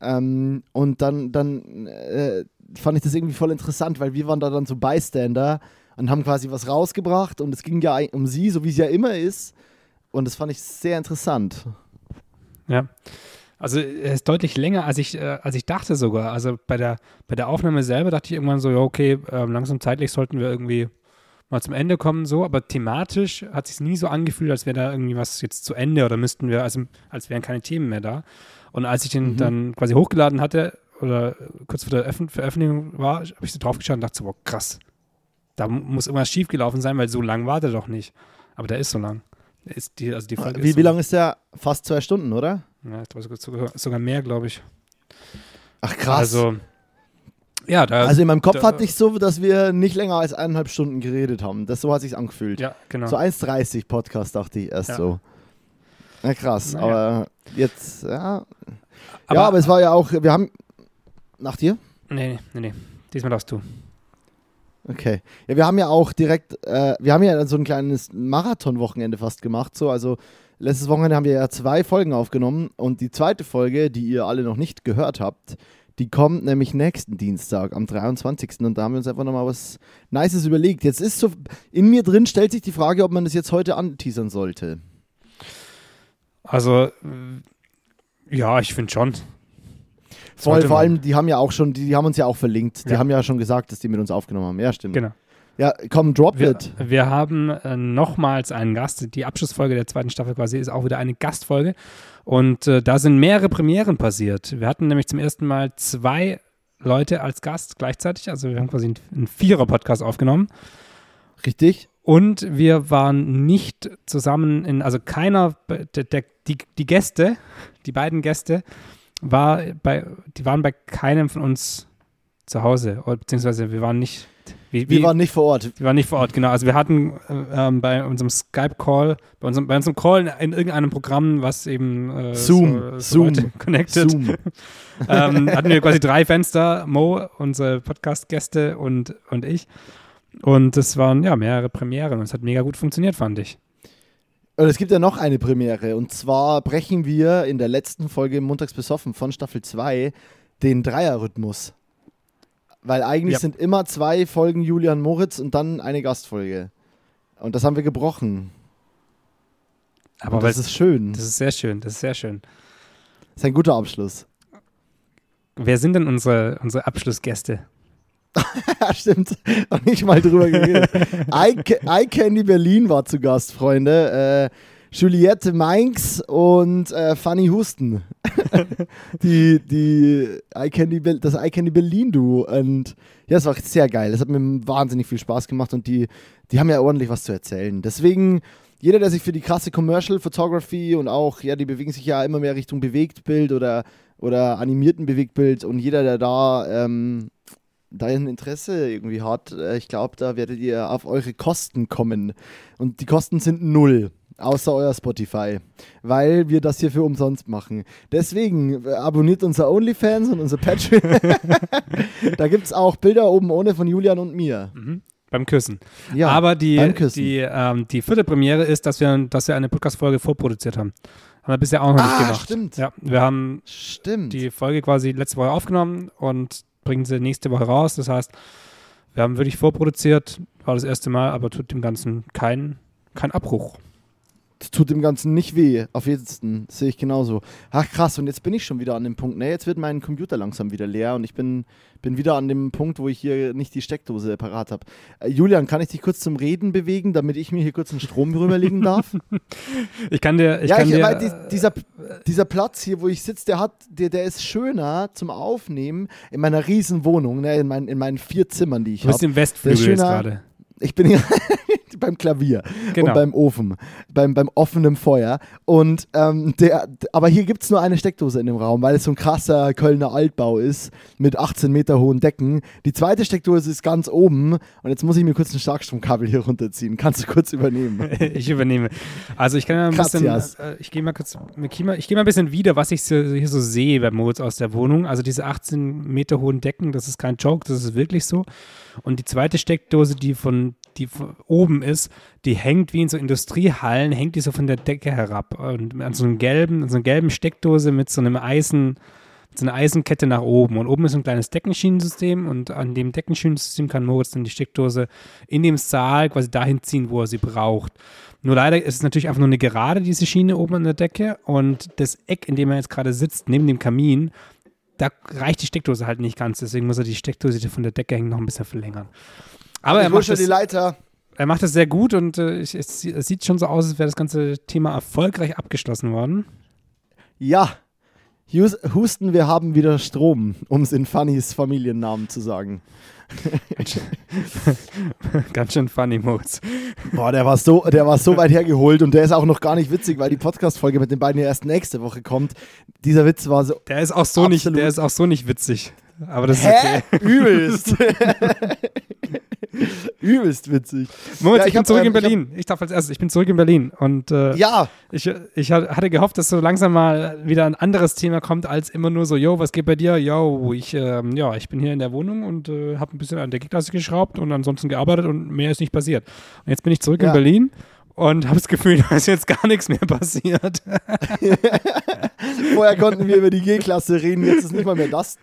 Ähm, und dann, dann äh, fand ich das irgendwie voll interessant, weil wir waren da dann so Bystander und haben quasi was rausgebracht und es ging ja um sie, so wie es ja immer ist. Und das fand ich sehr interessant.
Ja. Also er ist deutlich länger, als ich, äh, als ich dachte sogar. Also bei der, bei der Aufnahme selber dachte ich irgendwann so, ja, okay, ähm, langsam zeitlich sollten wir irgendwie mal zum Ende kommen, so, aber thematisch hat sich nie so angefühlt, als wäre da irgendwie was jetzt zu Ende oder müssten wir, also als wären keine Themen mehr da. Und als ich den
Mhm.
dann quasi hochgeladen hatte oder kurz vor der Öffn Veröffentlichung war, habe ich so drauf geschaut und dachte so, boah, krass. Da mu- muss irgendwas schiefgelaufen sein, weil so lang war der doch nicht. Aber der ist so lang. Der Ist die, also die Folge
Wie, wie
so,
lang ist der? Fast zwei Stunden, oder?
Ja, ich glaube sogar mehr, glaube ich.
Ach krass.
Also, ja, da,
Also in meinem Kopf
da-
hatte ich so, dass wir nicht länger als eineinhalb Stunden geredet haben. Das so hat sich angefühlt.
ja, genau.
So 1,30 Podcast dachte ich erst
Ja.
so. Na krass,
Naja.
aber jetzt, ja.
aber,
ja, aber es war ja auch, wir haben. Nach dir?
Nee, nee, nee. Diesmal darfst du.
Okay. Ja, wir haben ja auch direkt, äh, wir haben ja so ein kleines Marathon-Wochenende fast gemacht. So, also letztes Wochenende haben wir ja zwei Folgen aufgenommen und die zweite Folge, die ihr alle noch nicht gehört habt, Die kommt nämlich nächsten Dienstag, am 23. Und da haben wir uns einfach nochmal was Nices überlegt. Jetzt ist so, in mir drin stellt sich die Frage, ob man das jetzt heute anteasern sollte.
Also, äh, ja, ich finde schon.
Voll, vor allem, die haben ja auch schon, die, die haben uns ja auch verlinkt. Die
Ja.
haben ja schon gesagt, dass die mit uns aufgenommen haben. Ja, stimmt.
Genau.
Ja, komm, drop
Wir,
it.
wir haben äh, nochmals einen Gast. Die Abschlussfolge der zweiten Staffel quasi ist auch wieder eine Gastfolge. Und äh, da sind mehrere Premieren passiert. Wir hatten nämlich zum ersten Mal zwei Leute als Gast gleichzeitig. Also wir haben quasi einen, einen Vierer-Podcast aufgenommen.
Richtig?
Und wir waren nicht zusammen in, also keiner, der, der, die, die Gäste, die beiden Gäste, war bei, die waren bei keinem von uns zu Hause. Beziehungsweise wir waren nicht, wie,
Wir
wie-
waren nicht vor Ort.
wir waren nicht vor Ort, genau. Also wir hatten äh, ähm, bei unserem Skype-Call, bei unserem, bei unserem Call in, in irgendeinem Programm, was eben äh,
Zoom,
so, so
Zoom,
connected,
Zoom. [LAUGHS]
ähm, hatten wir quasi drei Fenster, Mo, unsere Podcast-Gäste und, und ich. Und es waren ja mehrere Premieren und es hat mega gut funktioniert, fand ich.
Und es gibt ja noch eine Premiere. Und zwar brechen wir in der letzten Folge Montags besoffen von Staffel 2 den Dreierrhythmus. Weil eigentlich
Ja.
sind immer zwei Folgen Julian Moritz und dann eine Gastfolge. Und das haben wir gebrochen.
Aber
das ist schön.
das ist sehr schön, das ist sehr schön.
Das ist ein guter Abschluss.
Wer sind denn unsere, unsere Abschlussgäste?
Ja, [LAUGHS] stimmt. Noch nicht mal drüber geredet. [LAUGHS] Eye Candy Berlin war zu Gast, Freunde. Äh, Juliette Mainz und äh, Fanny Husten. [LAUGHS] die, die Eye Candy, das Eye Candy Berlin Duo. Und ja, es war sehr geil. Es hat mir wahnsinnig viel Spaß gemacht und die, die haben ja ordentlich was zu erzählen. Deswegen, jeder, der sich für die krasse Commercial Photography und auch, ja, die bewegen sich ja immer mehr Richtung Bewegtbild oder, oder animierten Bewegtbild und jeder, der da ähm, da ein Interesse irgendwie hat, äh, ich glaube, da werdet ihr auf eure Kosten kommen. Und die Kosten sind null, außer euer Spotify, weil wir das hier für umsonst machen. Deswegen äh, abonniert unser OnlyFans und unser Patreon. [LAUGHS] da gibt es auch Bilder oben ohne von Julian und mir.
Mhm. Beim Küssen.
Ja,
Aber die, die, ähm, die vierte Premiere ist, dass wir, dass wir eine Podcast-Folge vorproduziert haben. Haben wir bisher auch noch nicht
Ah,
gemacht.
stimmt.
Ja, wir haben
Stimmt.
die Folge quasi letzte Woche aufgenommen und bringen sie nächste Woche raus. Das heißt, wir haben wirklich vorproduziert, war das erste Mal, aber tut dem Ganzen keinen kein Abbruch.
Tut dem Ganzen nicht weh. Auf jeden Fall sehe ich genauso. Ach krass, und jetzt bin ich schon wieder an dem Punkt. Ne, jetzt wird mein Computer langsam wieder leer und ich bin, bin wieder an dem Punkt, wo ich hier nicht die Steckdose parat habe. Äh, Julian, kann ich dich kurz zum Reden bewegen, damit ich mir hier kurz einen Strom rüberlegen darf? [LAUGHS]
Ich kann dir, ich
ja,
kann
ich,
dir,
weil die, dieser, dieser Platz hier, wo ich sitze, der hat, der, der ist schöner zum Aufnehmen in meiner riesen Wohnung, ne, in, meinen, in meinen vier Zimmern, die ich
du bist
habe.
im Westflügel jetzt
schöner-
gerade.
Ich bin hier beim Klavier
Genau.
und beim Ofen, beim, beim offenen Feuer. Und ähm, der, aber hier gibt es nur eine Steckdose in dem Raum, weil es so ein krasser Kölner Altbau ist mit 18 Meter hohen Decken. Die zweite Steckdose ist ganz oben und jetzt muss ich mir kurz ein Starkstromkabel hier runterziehen. Kannst du kurz übernehmen? [LAUGHS]
ich übernehme. Also ich kann ja ein bisschen, äh, ich gehe mal kurz, ich gehe mal, ich gehe mal ein bisschen wieder, was ich hier so sehe bei Moritz aus der Wohnung. Also diese 18 Meter hohen Decken, das ist kein Joke, das ist wirklich so. Und die zweite Steckdose, die von, die oben ist, die hängt wie in so Industriehallen, hängt die so von der Decke herab. Und an so einem gelben, an so einer gelben Steckdose mit so einem Eisen, so einer Eisenkette nach oben. Und oben ist ein kleines Deckenschienensystem und an dem Deckenschienensystem kann Moritz dann die Steckdose in dem Saal quasi dahin ziehen, wo er sie braucht. Nur leider ist es natürlich einfach nur eine gerade, diese Schiene oben an der Decke und das Eck, in dem er jetzt gerade sitzt, neben dem Kamin, da reicht die Steckdose halt nicht ganz. Deswegen muss er die Steckdose, die von der Decke hängt, noch ein bisschen verlängern. Aber er macht,
schon die
das,
Leiter.
er macht das sehr gut und äh, ich, es, es sieht schon so aus, als wäre das ganze Thema erfolgreich abgeschlossen worden.
Ja. Husten, wir haben wieder Strom, um es in Fannys Familiennamen zu sagen. [LAUGHS]
Ganz schön funny Modes.
Boah, der war so, der war so weit hergeholt und der ist auch noch gar nicht witzig, weil die Podcast-Folge mit den beiden ja erst nächste Woche kommt. Dieser Witz war so
Der ist auch so nicht, der ist auch so nicht witzig. Aber das ist
Hä?
okay.
Übelst. [LAUGHS] [LAUGHS] Übelst witzig.
Moritz,
Ja,
ich,
ich
bin
hab,
zurück
ähm,
in
ich hab-
Berlin. Ich, darf als erstes, ich bin zurück in Berlin. Und äh,
Ja,
ich, ich hatte gehofft, dass so langsam mal wieder ein anderes Thema kommt, als immer nur so, yo, was geht bei dir? Yo, ich, ähm, ja, ich bin hier in der Wohnung und äh, habe ein bisschen an der Gitarre geschraubt und ansonsten gearbeitet und mehr ist nicht passiert. Und jetzt bin ich zurück
Ja.
in Berlin und habe das Gefühl, [LAUGHS] da ist jetzt gar nichts mehr passiert. [LAUGHS]
vorher konnten wir über die G-Klasse reden, jetzt ist nicht mal mehr das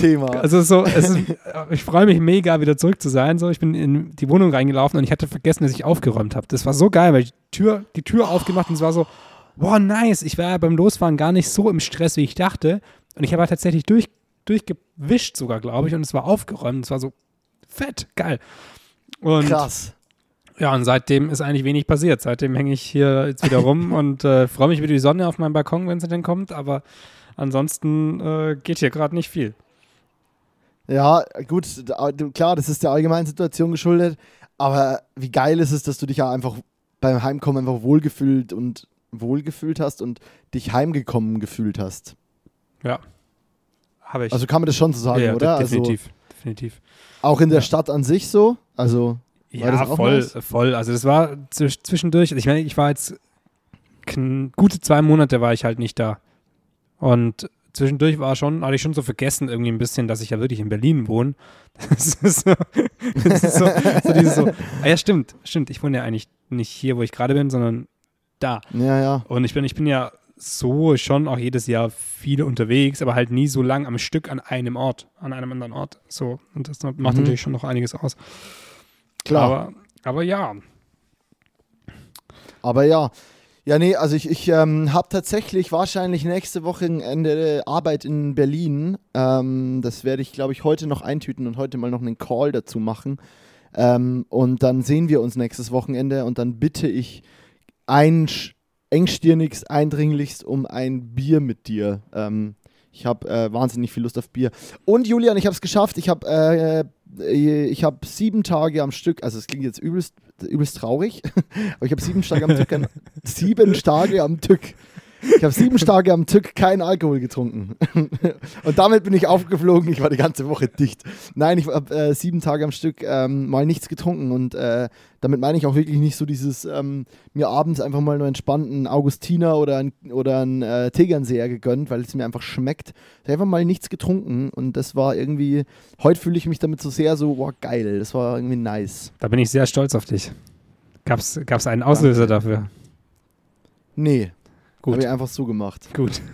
Thema.
Also so, ist, [LAUGHS] ich freue mich mega, wieder zurück zu sein. So, ich bin in die Wohnung reingelaufen und ich hatte vergessen, dass ich aufgeräumt habe. Das war so geil, weil ich die Tür, die Tür aufgemacht und es war so, wow, nice. Ich war ja beim Losfahren gar nicht so im Stress, wie ich dachte. Und ich habe halt tatsächlich durch, durchgewischt sogar, glaube ich, und es war aufgeräumt. Es war so fett, geil. Und
Krass.
ja, und seitdem ist eigentlich wenig passiert. Seitdem hänge ich hier jetzt wieder rum [LAUGHS] und äh, freue mich über die Sonne auf meinem Balkon, wenn sie denn kommt. Aber ansonsten äh, geht hier gerade nicht viel.
Ja, gut, klar, das ist der allgemeinen Situation geschuldet. Aber wie geil ist es, dass du dich ja einfach beim Heimkommen einfach wohlgefühlt und wohlgefühlt hast und dich heimgekommen gefühlt hast.
Ja. Habe ich.
Also kann man das schon so sagen,
ja,
oder?
de- definitiv. definitiv.
Also auch in der
Ja.
Stadt an sich so. Also
Ja, voll,
nice?
voll. Also das war zwisch- zwischendurch, ich meine, ich war jetzt gute zwei Monate war ich halt nicht da. Und zwischendurch war schon, hatte ich schon so vergessen irgendwie ein bisschen, dass ich ja wirklich in Berlin wohne. [LAUGHS] Das ist so, das ist so, so dieses so, ah ja, stimmt, stimmt, ich wohne ja eigentlich nicht hier, wo ich gerade bin, sondern da.
ja, ja.
Und ich bin, ich bin ja so schon auch jedes Jahr viel unterwegs, aber halt nie so lang am Stück an einem Ort, an einem anderen Ort. So, und das macht
Mhm.
natürlich schon noch einiges aus.
Klar.
Aber, aber ja,
Aber ja. Ja, nee, also ich, ich ähm, habe tatsächlich wahrscheinlich nächste Woche Ende Arbeit in Berlin. Ähm, das werde ich, glaube ich, heute noch eintüten und heute mal noch einen Call dazu machen. Ähm, und dann sehen wir uns nächstes Wochenende und dann bitte ich ein engstirnigst, eindringlichst um ein Bier mit dir. Ähm, ich habe äh, wahnsinnig viel Lust auf Bier. Und Julian, ich habe es geschafft. Ich habe äh, äh, ich habe sieben Tage am Stück, also es klingt jetzt übelst, übelst traurig, [LAUGHS] aber ich habe sieben Tage am Stück, [LAUGHS] sieben Tage am Stück. Ich habe sieben Tage am Stück keinen Alkohol getrunken. [LAUGHS] Und damit bin ich aufgeflogen. Ich war die ganze Woche dicht. Nein, ich habe äh, sieben Tage am Stück ähm, mal nichts getrunken. Und äh, damit meine ich auch wirklich nicht so dieses, ähm, mir abends einfach mal nur entspannten Augustiner oder ein, oder ein äh, Tegernseher gegönnt, weil es mir einfach schmeckt. Ich habe einfach mal nichts getrunken. Und das war irgendwie, heute fühle ich mich damit so sehr so, boah, geil. Das war irgendwie nice.
da bin ich sehr stolz auf dich. Gab es einen Auslöser dafür?
Nee.
Gut.
Habe ich einfach so gemacht.
Gut. [LAUGHS]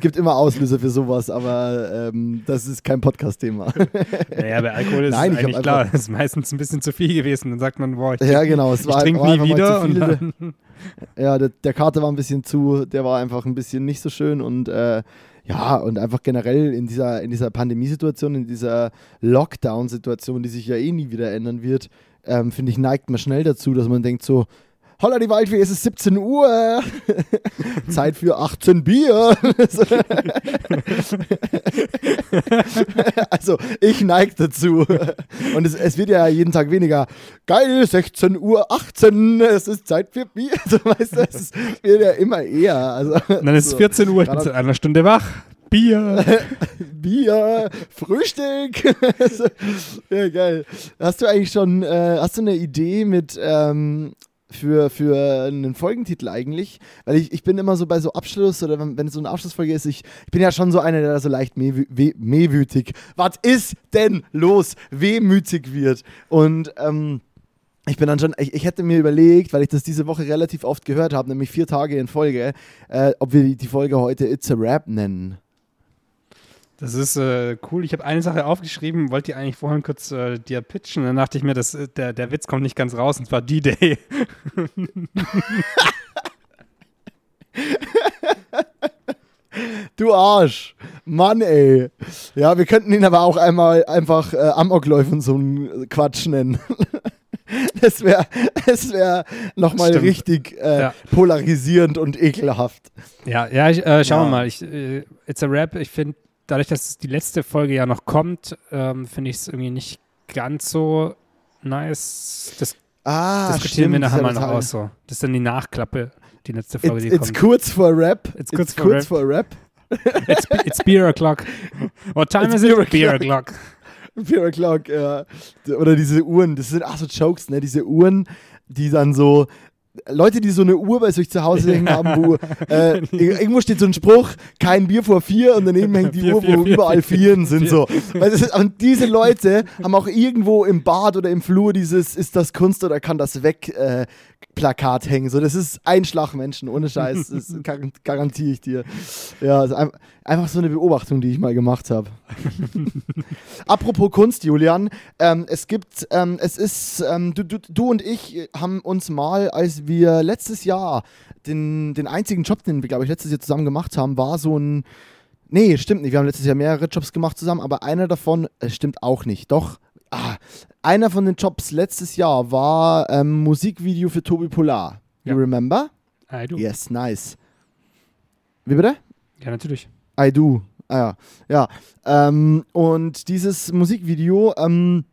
Gibt immer Auslöser für sowas, aber ähm, das ist kein Podcast-Thema. [LAUGHS]
Naja, bei Alkohol ist
Nein,
es eigentlich klar. Das ist meistens ein bisschen zu viel gewesen. Dann sagt man, boah, ich,
ja, genau. Es
ich
war,
trinke nie wieder. Und dann, [LAUGHS]
Ja, der, der Kater war ein bisschen zu, der war einfach ein bisschen nicht so schön und äh, ja, und einfach generell in dieser, in dieser Pandemiesituation, in dieser Lockdown-Situation, die sich ja eh nie wieder ändern wird, ähm, finde ich, neigt man schnell dazu, dass man denkt so, Holla die Waldfee, es ist 17 Uhr. [LAUGHS] Zeit für 18 Bier. [LAUGHS] also, ich neige dazu. Und es, es wird ja jeden Tag weniger. Geil, 16 Uhr 18, es ist Zeit für Bier. [LAUGHS] So, weißt du, es wird ja immer eher. Also,
dann ist es
so,
14 Uhr, ich bin seit einer Stunde wach. Bier.
Bier, Frühstück. Ja, geil. Hast du eigentlich schon, äh, hast du eine Idee mit ähm, für, für einen Folgentitel eigentlich? Weil ich, ich bin immer so bei so Abschluss oder wenn, wenn es so eine Abschlussfolge ist, ich, ich bin ja schon so einer, der da so leicht mehwütig. Was ist denn los? Wehmütig wird. Und ähm, ich bin dann schon, ich, ich hätte mir überlegt, weil ich das diese Woche relativ oft gehört habe, nämlich vier Tage in Folge, äh, ob wir die Folge heute It's a Rap nennen.
Das ist äh, cool. Ich habe eine Sache aufgeschrieben, wollte die eigentlich vorhin kurz äh, dir pitchen. Dann dachte ich mir, das, äh, der, der Witz kommt nicht ganz raus, und zwar D-Day.
Du Arsch. Mann, ey. Ja, wir könnten ihn aber auch einmal einfach äh, Amokläufe und so einen Quatsch nennen. Das [LAUGHS] wäre das wär nochmal richtig äh,
Ja.
polarisierend und ekelhaft.
Ja, ja, ich, äh, schauen
Ja.
wir mal. Ich, äh, It's a Rap, ich finde, dadurch, dass die letzte Folge ja noch kommt, ähm, finde ich es irgendwie nicht ganz so nice. Das
Ah,
diskutieren wir nachher mal noch aus. So. Das ist dann die Nachklappe, die letzte Folge,
It's,
die
it's
kommt.
kurz vor Rap.
It's kurz vor Rap.
vor Rap.
It's, it's beer o'clock. What time
It's
is it?
beer
Beer
o'clock. Fear O'Clock, ja. Oder diese Uhren, das sind ach so Jokes, ne? Diese Uhren, die dann so Leute, die so eine Uhr bei sich zu Hause hängen haben, wo [LAUGHS] äh, [LAUGHS] irgendwo steht so ein Spruch, kein Bier vor vier und daneben hängt die Uhr, wo überall
vier,
Vieren sind. So. Ist, und diese Leute haben auch irgendwo im Bad oder im Flur dieses Ist das Kunst oder kann das weg äh, Plakat hängen. So, das ist Einschlagmenschen, ohne Scheiß. [LAUGHS] Das gar garantiere ich dir. Ja, also ein, einfach so eine Beobachtung, die ich mal gemacht habe. [LAUGHS] Apropos Kunst, Julian, ähm, es gibt, ähm, es ist, ähm, du, du, du und ich haben uns mal, als wir letztes Jahr den, den einzigen Job, den wir, glaube ich, letztes Jahr zusammen gemacht haben, war so ein, nee, stimmt nicht, wir haben letztes Jahr mehrere Jobs gemacht zusammen, aber einer davon, äh, stimmt auch nicht, doch, ah, einer von den Jobs letztes Jahr war ähm, Musikvideo für Tobi Polar. You
Ja.
remember?
I do.
Yes, nice. Wie bitte?
Ja, natürlich.
I do. Ah ja. Ja. Ähm, und dieses Musikvideo ähm,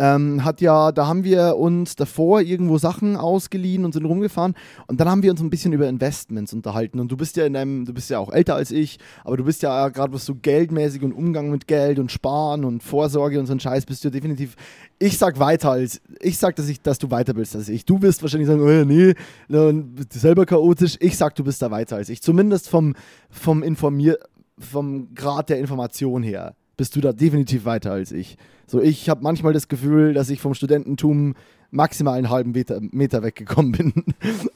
ähm, hat ja, da haben wir uns davor irgendwo Sachen ausgeliehen und sind rumgefahren und dann haben wir uns ein bisschen über Investments unterhalten. Und du bist ja in einem, du bist ja auch älter als ich, aber du bist ja gerade was so geldmäßig und Umgang mit Geld und Sparen und Vorsorge und so ein Scheiß bist du definitiv. Ich sag weiter als ich sag, dass ich, dass du weiter bist als ich. Du wirst wahrscheinlich sagen, oh, nee, äh, selber chaotisch. Ich sag, du bist da weiter als ich. Zumindest vom, vom Informier, vom Grad der Information her bist du da definitiv weiter als ich. So, ich habe manchmal das Gefühl, dass ich vom Studententum maximal einen halben Meter, Meter weggekommen [LAUGHS] bin.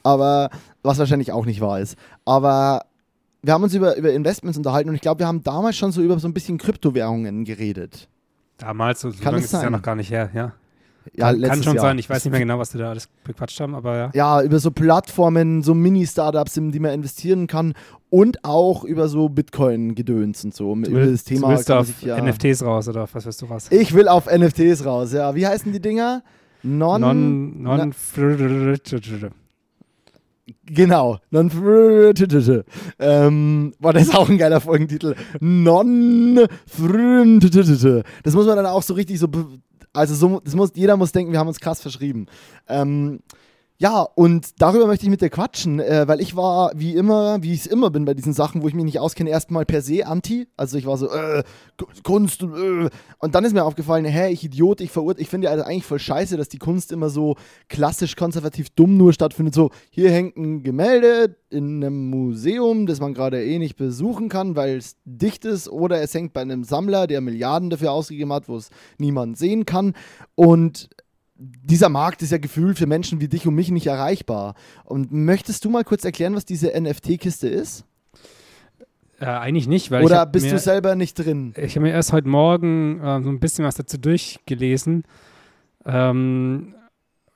Aber was wahrscheinlich auch nicht wahr ist. Aber wir haben uns über, über Investments unterhalten und ich glaube, wir haben damals schon so über so ein bisschen Kryptowährungen geredet.
Damals, so,
Kann
lange ist es ja noch gar nicht her, ja.
Ja,
kann, kann schon
Jahr.
sein, ich weiß nicht mehr genau, was wir da alles bequatscht haben, aber ja.
Ja, über so Plattformen, so Mini-Startups, in die man investieren kann und auch über so Bitcoin-Gedöns und so.
Du
über
willst,
das Thema
du willst auf
sich ja-
NFTs raus oder was weißt du was?
Ich will auf NFTs raus, ja. Wie heißen die Dinger? Non.
Non, non,
Genau. Non. Ähm, boah, das ist auch ein geiler Folgentitel. Non. Das muss man dann auch so richtig so. Also, so, muss, jeder muss denken, wir haben uns krass verschrieben. Ähm, ja, und darüber möchte ich mit dir quatschen, äh, weil ich war, wie immer, wie ich es immer bin bei diesen Sachen, wo ich mich nicht auskenne, erstmal per se anti. Also ich war so, äh, Ku- Kunst und äh. Und dann ist mir aufgefallen, hä, ich Idiot, ich verurteile, ich finde ja also eigentlich voll scheiße, dass die Kunst immer so klassisch konservativ dumm nur stattfindet. So, hier hängt ein Gemälde in einem Museum, das man gerade eh nicht besuchen kann, weil es dicht ist, oder es hängt bei einem Sammler, der Milliarden dafür ausgegeben hat, wo es niemand sehen kann. Und dieser Markt ist ja gefühlt für Menschen wie dich und mich nicht erreichbar. Und möchtest du mal kurz erklären, was diese NFT-Kiste ist?
Äh, eigentlich nicht, weil
Oder bist
mir,
du selber nicht drin?
Ich habe mir erst heute Morgen äh, so ein bisschen was dazu durchgelesen. Ähm,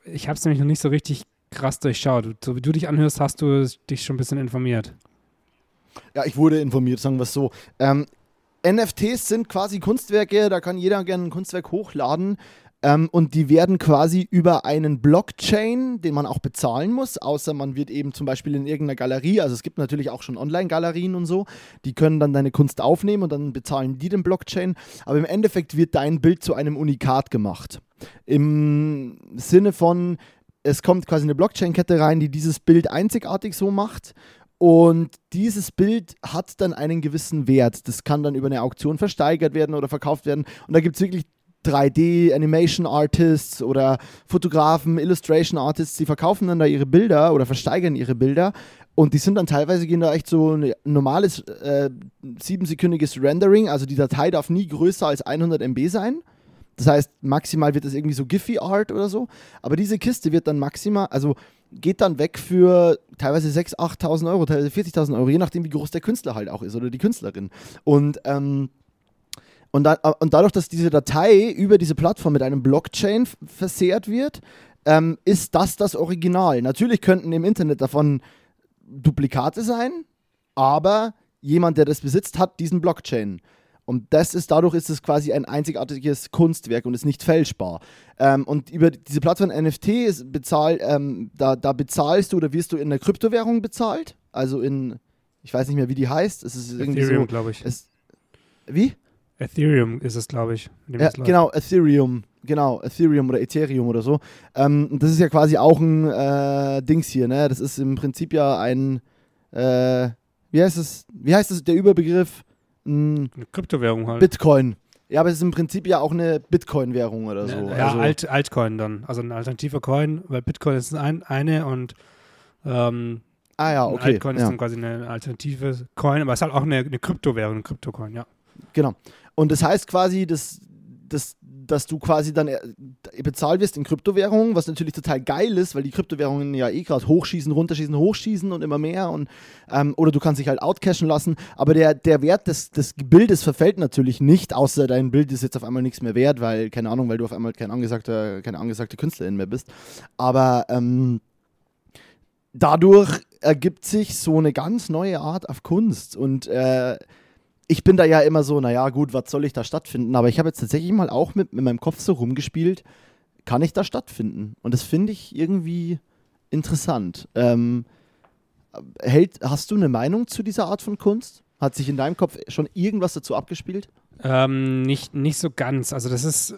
ich habe es nämlich noch nicht so richtig krass durchschaut. So wie du dich anhörst, hast du dich schon ein bisschen informiert.
Ja, ich wurde informiert, sagen wir es so. Ähm, NFTs sind quasi Kunstwerke, da kann jeder gerne ein Kunstwerk hochladen. Ähm, und die werden quasi über einen Blockchain, den man auch bezahlen muss, außer man wird eben zum Beispiel in irgendeiner Galerie, also es gibt natürlich auch schon Online-Galerien und so, die können dann deine Kunst aufnehmen und dann bezahlen die den Blockchain. Aber im Endeffekt wird dein Bild zu einem Unikat gemacht. Im Sinne von, es kommt quasi eine Blockchain-Kette rein, die dieses Bild einzigartig so macht. Und dieses Bild hat dann einen gewissen Wert. Das kann dann über eine Auktion versteigert werden oder verkauft werden. Und da gibt es wirklich 3D Animation Artists oder Fotografen, Illustration Artists, die verkaufen dann da ihre Bilder oder versteigern ihre Bilder. Und die sind dann teilweise gehen da echt so ein normales äh, siebensekündiges Rendering. Also die Datei darf nie größer als 100 MB sein. Das heißt, maximal wird das irgendwie so Giphy-Art oder so. Aber diese Kiste wird dann maximal, also geht dann weg für teilweise 6.000, 8.000 Euro, teilweise 40.000 Euro, je nachdem, wie groß der Künstler halt auch ist oder die Künstlerin. Und, ähm, und, da, und dadurch, dass diese Datei über diese Plattform mit einem Blockchain versehrt wird, ähm, ist das das Original. Natürlich könnten im Internet davon Duplikate sein, aber jemand, der das besitzt, hat diesen Blockchain. Und das ist, dadurch ist es quasi ein einzigartiges Kunstwerk und ist nicht fälschbar. Ähm, und über diese Plattform NFT ist bezahl, ähm, da, da bezahlst du oder wirst du in einer Kryptowährung bezahlt. Also in, ich weiß nicht mehr, wie die heißt. Es ist irgendwie
Ethereum,
so.
glaube ich.
Es, wie?
Ethereum ist es, glaube ich.
Ja, genau, Ethereum. Genau, Ethereum oder Ethereum oder so. Ähm, das ist ja quasi auch ein äh, Dings hier, ne? Das ist im Prinzip ja ein, äh, wie heißt es, wie heißt es, der Überbegriff? Ein
Eine Kryptowährung halt.
Bitcoin. Ja, aber es ist im Prinzip ja auch eine Bitcoin-Währung oder so.
Ja,
also,
Alt, Altcoin dann. Also ein alternativer Coin, weil Bitcoin ist ein, eine und ähm,
ah ja, okay.
Altcoin ist
ja.
dann quasi eine alternative Coin, aber es ist halt auch eine, eine Kryptowährung, ein Kryptocoin, ja.
Genau. Und das heißt quasi, dass, dass, dass du quasi dann äh, bezahlt wirst in Kryptowährungen, was natürlich total geil ist, weil die Kryptowährungen ja eh gerade hochschießen, runterschießen, hochschießen und immer mehr. Und, ähm, oder du kannst dich halt outcashen lassen. Aber der, der Wert des, des Bildes verfällt natürlich nicht, außer dein Bild ist jetzt auf einmal nichts mehr wert, weil, keine Ahnung, weil du auf einmal kein angesagter, keine angesagte Künstlerin mehr bist. Aber ähm, dadurch ergibt sich so eine ganz neue Art auf Kunst. Und äh, ich bin da ja immer so, naja, gut, was soll ich da stattfinden? Aber ich habe jetzt tatsächlich mal auch mit, mit meinem Kopf so rumgespielt, kann ich da stattfinden? Und das finde ich irgendwie interessant. Ähm, hält, hast du eine Meinung zu dieser Art von Kunst? Hat sich in deinem Kopf schon irgendwas dazu abgespielt?
Ähm, nicht, nicht so ganz. Also das ist,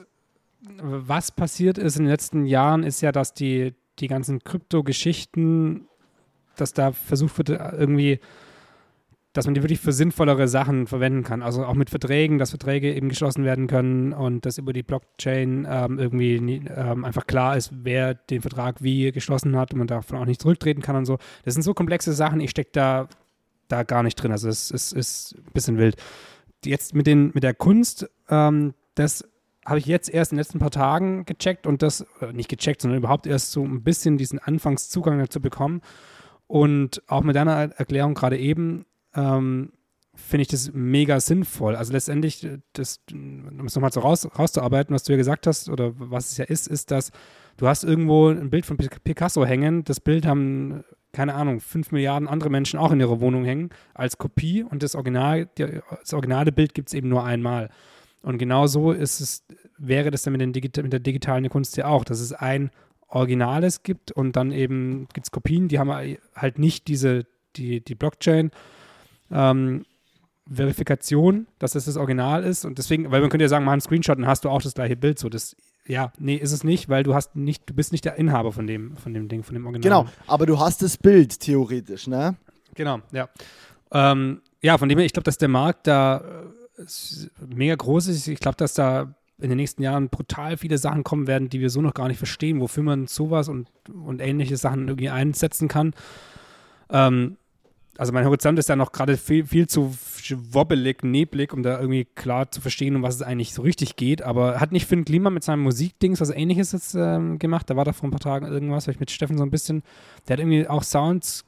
was passiert ist in den letzten Jahren, ist ja, dass die, die ganzen Krypto-Geschichten, dass da versucht wird, irgendwie, dass man die wirklich für sinnvollere Sachen verwenden kann. Also auch mit Verträgen, dass Verträge eben geschlossen werden können und dass über die Blockchain ähm, irgendwie ähm, einfach klar ist, wer den Vertrag wie geschlossen hat und man davon auch nicht zurücktreten kann und so. Das sind so komplexe Sachen, ich stecke da, da gar nicht drin. Also es, es ist ein bisschen wild. Jetzt mit, den, mit der Kunst, ähm, das habe ich jetzt erst in den letzten paar Tagen gecheckt und das, äh, nicht gecheckt, sondern überhaupt erst so ein bisschen diesen Anfangszugang dazu bekommen. Und auch mit deiner Erklärung gerade eben ähm, finde ich das mega sinnvoll. Also letztendlich, das, um es nochmal so raus, rauszuarbeiten, was du ja gesagt hast, oder was es ja ist, ist, dass du hast irgendwo ein Bild von Picasso hängen, das Bild haben, keine Ahnung, fünf Milliarden andere Menschen auch in ihrer Wohnung hängen, als Kopie und das Original, das originale Bild gibt es eben nur einmal. Und genau so ist es, wäre das dann mit, Digita mit der digitalen Kunst ja auch, dass es ein Originales gibt und dann eben gibt es Kopien, die haben halt nicht diese, die, die Blockchain. Ähm, Verifikation, dass das das Original ist und deswegen, weil man könnte ja sagen, mach einen Screenshot und hast du auch das gleiche Bild. So, das, ja, nee, ist es nicht, weil du hast nicht, du bist nicht der Inhaber von dem, von dem Ding, von dem Original.
Genau, aber du hast das Bild theoretisch, ne?
Genau, ja. Ähm, ja, von dem her, ich glaube, dass der Markt da äh, mega groß ist. Ich glaube, dass da in den nächsten Jahren brutal viele Sachen kommen werden, die wir so noch gar nicht verstehen, wofür man sowas und, und ähnliche Sachen irgendwie einsetzen kann. Ähm, also mein Horizont ist da noch gerade viel, viel zu wobbelig, neblig, um da irgendwie klar zu verstehen, um was es eigentlich so richtig geht. Aber hat nicht Finn Klima mit seinem Musikdings was ähnliches jetzt ähm, gemacht? Da war da vor ein paar Tagen irgendwas, weil ich mit Steffen so ein bisschen, der hat irgendwie auch Sounds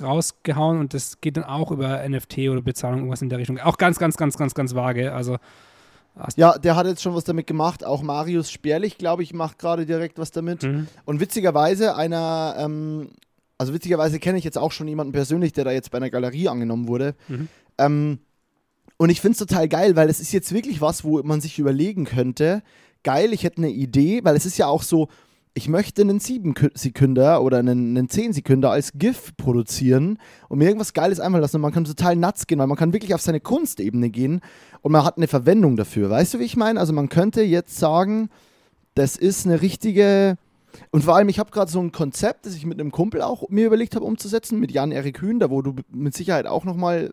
rausgehauen und das geht dann auch über NFT oder Bezahlung, irgendwas in der Richtung. Auch ganz, ganz, ganz, ganz, ganz vage. Also
ja, der hat jetzt schon was damit gemacht. Auch Marius Sperlich, glaube ich, macht gerade direkt was damit.
Mhm.
Und witzigerweise einer, ähm, also witzigerweise kenne ich jetzt auch schon jemanden persönlich, der da jetzt bei einer Galerie angenommen wurde.
Mhm.
Ähm, und ich finde es total geil, weil es ist jetzt wirklich was, wo man sich überlegen könnte, geil, ich hätte eine Idee, weil es ist ja auch so, ich möchte einen 7-Sekünder oder einen, einen 10-Sekünder als GIF produzieren und mir irgendwas Geiles einfallen lassen und man kann total nuts gehen, weil man kann wirklich auf seine Kunstebene gehen und man hat eine Verwendung dafür. Weißt du, wie ich meine? Also man könnte jetzt sagen, das ist eine richtige... Und vor allem, ich habe gerade so ein Konzept, das ich mit einem Kumpel auch mir überlegt habe umzusetzen, mit Jan-Erik Hühn, da wo du mit Sicherheit auch nochmal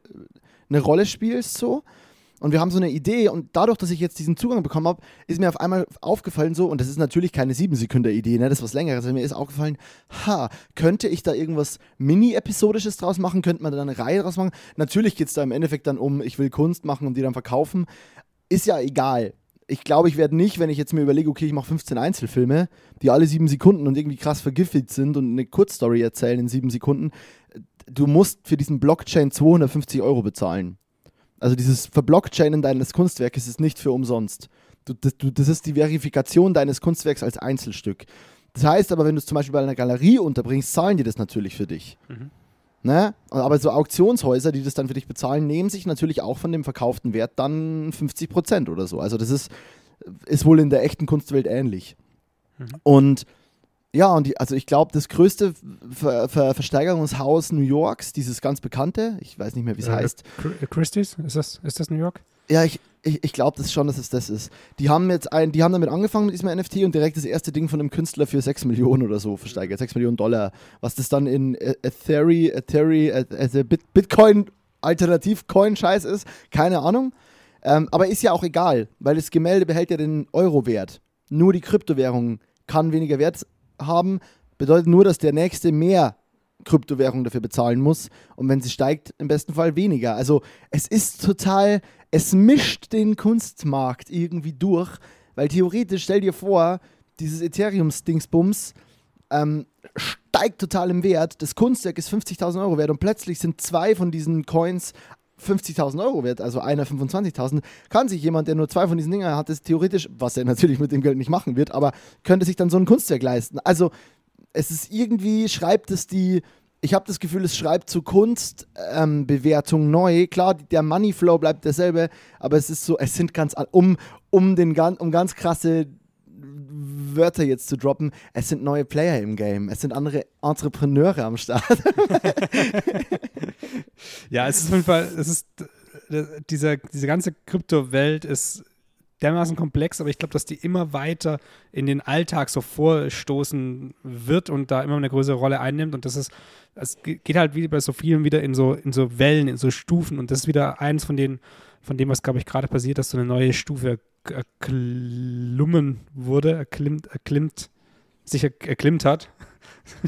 eine Rolle spielst, so. Und wir haben so eine Idee und dadurch, dass ich jetzt diesen Zugang bekommen habe, ist mir auf einmal aufgefallen so, und das ist natürlich keine 7-Sekunder-Idee, ne, das ist was längeres, mir ist aufgefallen, ha, könnte ich da irgendwas Mini-Episodisches draus machen, könnte man da eine Reihe draus machen? Natürlich geht es da im Endeffekt dann um, ich will Kunst machen und die dann verkaufen. Ist ja egal. Ich glaube, ich werde nicht, wenn ich jetzt mir überlege, okay, ich mache 15 Einzelfilme, die alle sieben Sekunden und irgendwie krass vergiftet sind und eine Kurzstory erzählen in sieben Sekunden. Du musst für diesen Blockchain 250 Euro bezahlen. Also dieses Verblockchainen deines Kunstwerkes ist nicht für umsonst. Du, das, du, das ist die Verifikation deines Kunstwerks als Einzelstück. Das heißt aber, wenn du es zum Beispiel bei einer Galerie unterbringst, zahlen die das natürlich für dich.
Mhm.
Ne? Aber so Auktionshäuser, die das dann für dich bezahlen, nehmen sich natürlich auch von dem verkauften Wert dann 50 Prozent oder so. Also das ist, ist wohl in der echten Kunstwelt ähnlich.
Mhm.
Und ja, und die, also ich glaube, das größte Ver Ver Versteigerungshaus New Yorks, dieses ganz bekannte, ich weiß nicht mehr, wie es
Äh,
heißt.
Chri- Christie's? Ist das, ist das New York?
Ja, ich, ich, ich glaube das schon, dass es das ist. Die haben jetzt ein, die haben damit angefangen mit diesem NFT und direkt das erste Ding von einem Künstler für 6 Millionen oder so versteigert. 6 Millionen Dollar. Was das dann in E- Ethereum, Ethereum, also Bit Bitcoin Alternativ-Coin-Scheiß ist, keine Ahnung. Ähm, aber ist ja auch egal, weil das Gemälde behält ja den Euro-Wert. Nur die Kryptowährung kann weniger Wert haben, bedeutet nur, dass der nächste mehr Kryptowährung dafür bezahlen muss. Und wenn sie steigt, im besten Fall weniger. Also es ist total, es mischt den Kunstmarkt irgendwie durch, weil theoretisch, stell dir vor, dieses Ethereum-Stingsbums ähm, steigt total im Wert, das Kunstwerk ist 50.000 Euro wert und plötzlich sind zwei von diesen Coins 50.000 Euro wert, also einer 25.000, kann sich jemand, der nur zwei von diesen Dingern hat, das theoretisch, was er natürlich mit dem Geld nicht machen wird, aber könnte sich dann so ein Kunstwerk leisten. Also es ist irgendwie, schreibt es die, ich habe das Gefühl, es schreibt zu Kunstbewertung ähm, neu. Klar, der Moneyflow bleibt derselbe, aber es ist so, es sind ganz, um, um, den, um ganz krasse Wörter jetzt zu droppen, es sind neue Player im Game, es sind andere Entrepreneure am Start. [LAUGHS]
ja, es ist auf jeden Fall, es ist, äh, dieser, diese ganze Kryptowelt ist dermaßen komplex, aber ich glaube, dass die immer weiter in den Alltag so vorstoßen wird und da immer eine größere Rolle einnimmt. Und das ist, es geht halt wie bei so vielen wieder in so, in so Wellen, in so Stufen. Und das ist wieder eins von den, von dem, was, glaube ich, gerade passiert, dass so eine neue Stufe erklummen wurde, erklimmt, erklimmt, sich erklimmt hat.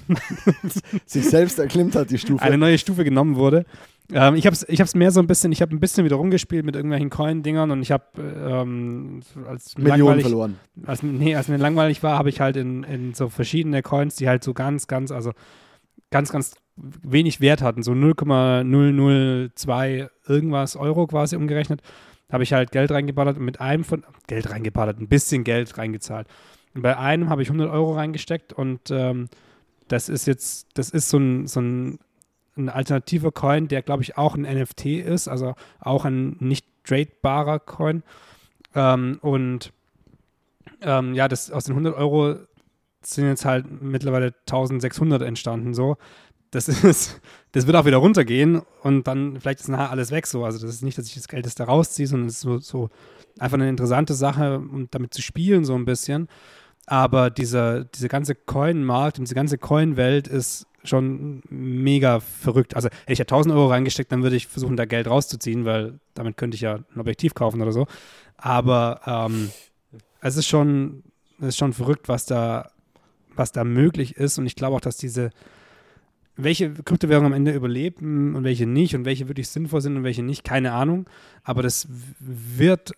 [LAUGHS]
sich selbst erklimmt hat, die Stufe.
Eine neue Stufe genommen wurde. Ähm, ich habe es ich mehr so ein bisschen, ich habe ein bisschen wieder rumgespielt mit irgendwelchen Coin-Dingern und ich habe ähm, als
Millionen verloren.
Als, nee, als mir langweilig war, habe ich halt in, in so verschiedene Coins, die halt so ganz, ganz, also ganz, ganz wenig Wert hatten, so 0,002 irgendwas Euro quasi umgerechnet, habe ich halt Geld reingeballert und mit einem von, Geld reingeballert, ein bisschen Geld reingezahlt. Und bei einem habe ich 100 Euro reingesteckt und ähm, das ist jetzt, das ist so ein, so ein ein alternativer Coin, der glaube ich auch ein NFT ist, also auch ein nicht tradebarer Coin. Ähm, und ähm, ja, das aus den 100 Euro sind jetzt halt mittlerweile 1600 entstanden so. Das [LAUGHS] ist, das wird auch wieder runtergehen und dann vielleicht ist nachher alles weg so. Also das ist nicht, dass ich das Geld jetzt da rausziehe, sondern es ist so, so einfach eine interessante Sache, um damit zu spielen so ein bisschen. Aber dieser, diese ganze Coin-Markt und diese ganze Coin-Welt ist schon mega verrückt. Also hätte ich ja 1000 Euro reingesteckt, dann würde ich versuchen, da Geld rauszuziehen, weil damit könnte ich ja ein Objektiv kaufen oder so. Aber ähm, es ist schon, es ist schon verrückt, was da, was da möglich ist. Und ich glaube auch, dass diese, welche Kryptowährungen am Ende überleben und welche nicht und welche wirklich sinnvoll sind und welche nicht, keine Ahnung. Aber das wird,